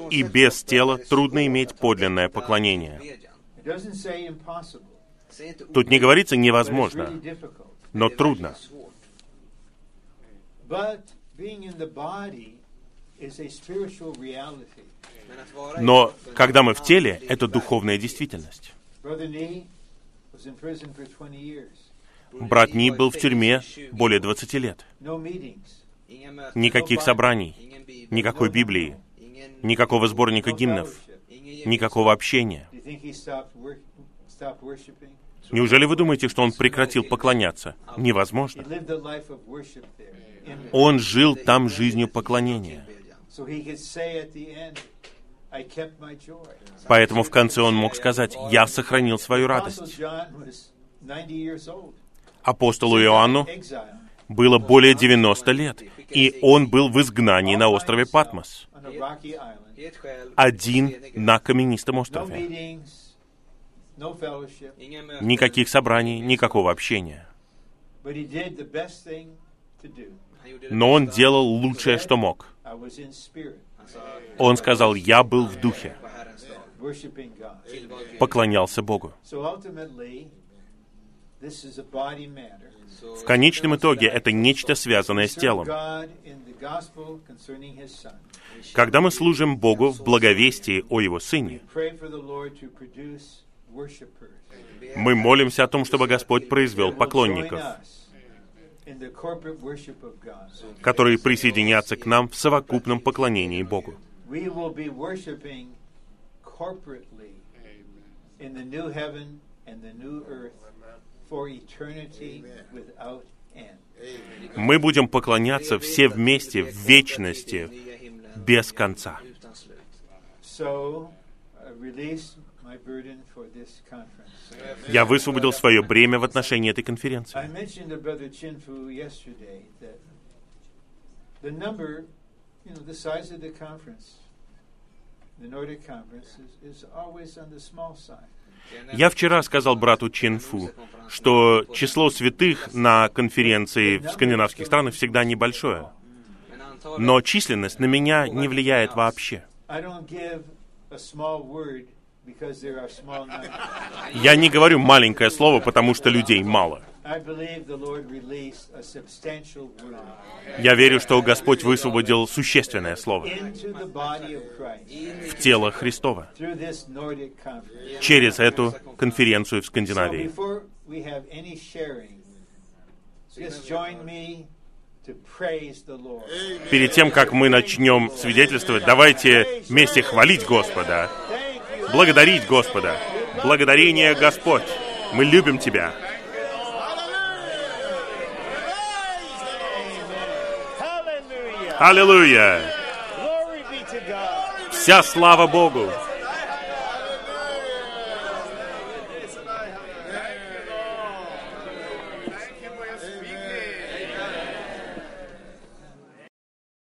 Speaker 2: И без тела трудно иметь подлинное поклонение. Тут не говорится «невозможно», но трудно. Но когда мы в теле, это духовная действительность. Брат Ни был в тюрьме более 20 лет. Никаких собраний, никакой Библии, никакого сборника гимнов, никакого общения. Неужели вы думаете, что он прекратил поклоняться? Невозможно. Он жил там жизнью поклонения. Поэтому в конце он мог сказать, «Я сохранил свою радость».
Speaker 1: John was 90 years old.
Speaker 2: Апостолу Иоанну было более 90 лет, и он был в изгнании на острове Патмос, один на каменистом острове. Никаких собраний, никакого общения. Но он делал lучшее, что мог. Он сказал, «Я был в духе», поклонялся Богу. В конечном итоге это нечто связанное с телом. Когда мы служим Богу в благовестии о Его Сыне, мы молимся о том, чтобы Господь произвел поклонников, которые присоединятся к нам в совокупном поклонении Богу. Мы будем поклоняться все вместе в вечности, без конца.
Speaker 1: So, I release my burden for this conference.
Speaker 2: Я высвободил свое бремя в отношении этой конференции. Я вчера сказал брату Ченфу, что число святых на конференции в скандинавских странах всегда небольшое. Но численность на меня не влияет вообще.
Speaker 1: I don't give a small word
Speaker 2: Я не говорю маленькое слово, потому что людей мало. Я верю, что Господь высвободил существенное слово в тело Христова через эту конференцию в Скандинавии. Перед тем, как мы начнем свидетельствовать, давайте вместе хвалить Господа. Благодарить Господа. Благодарение, Господь. Мы любим Тебя. Аллилуйя! Вся слава Богу!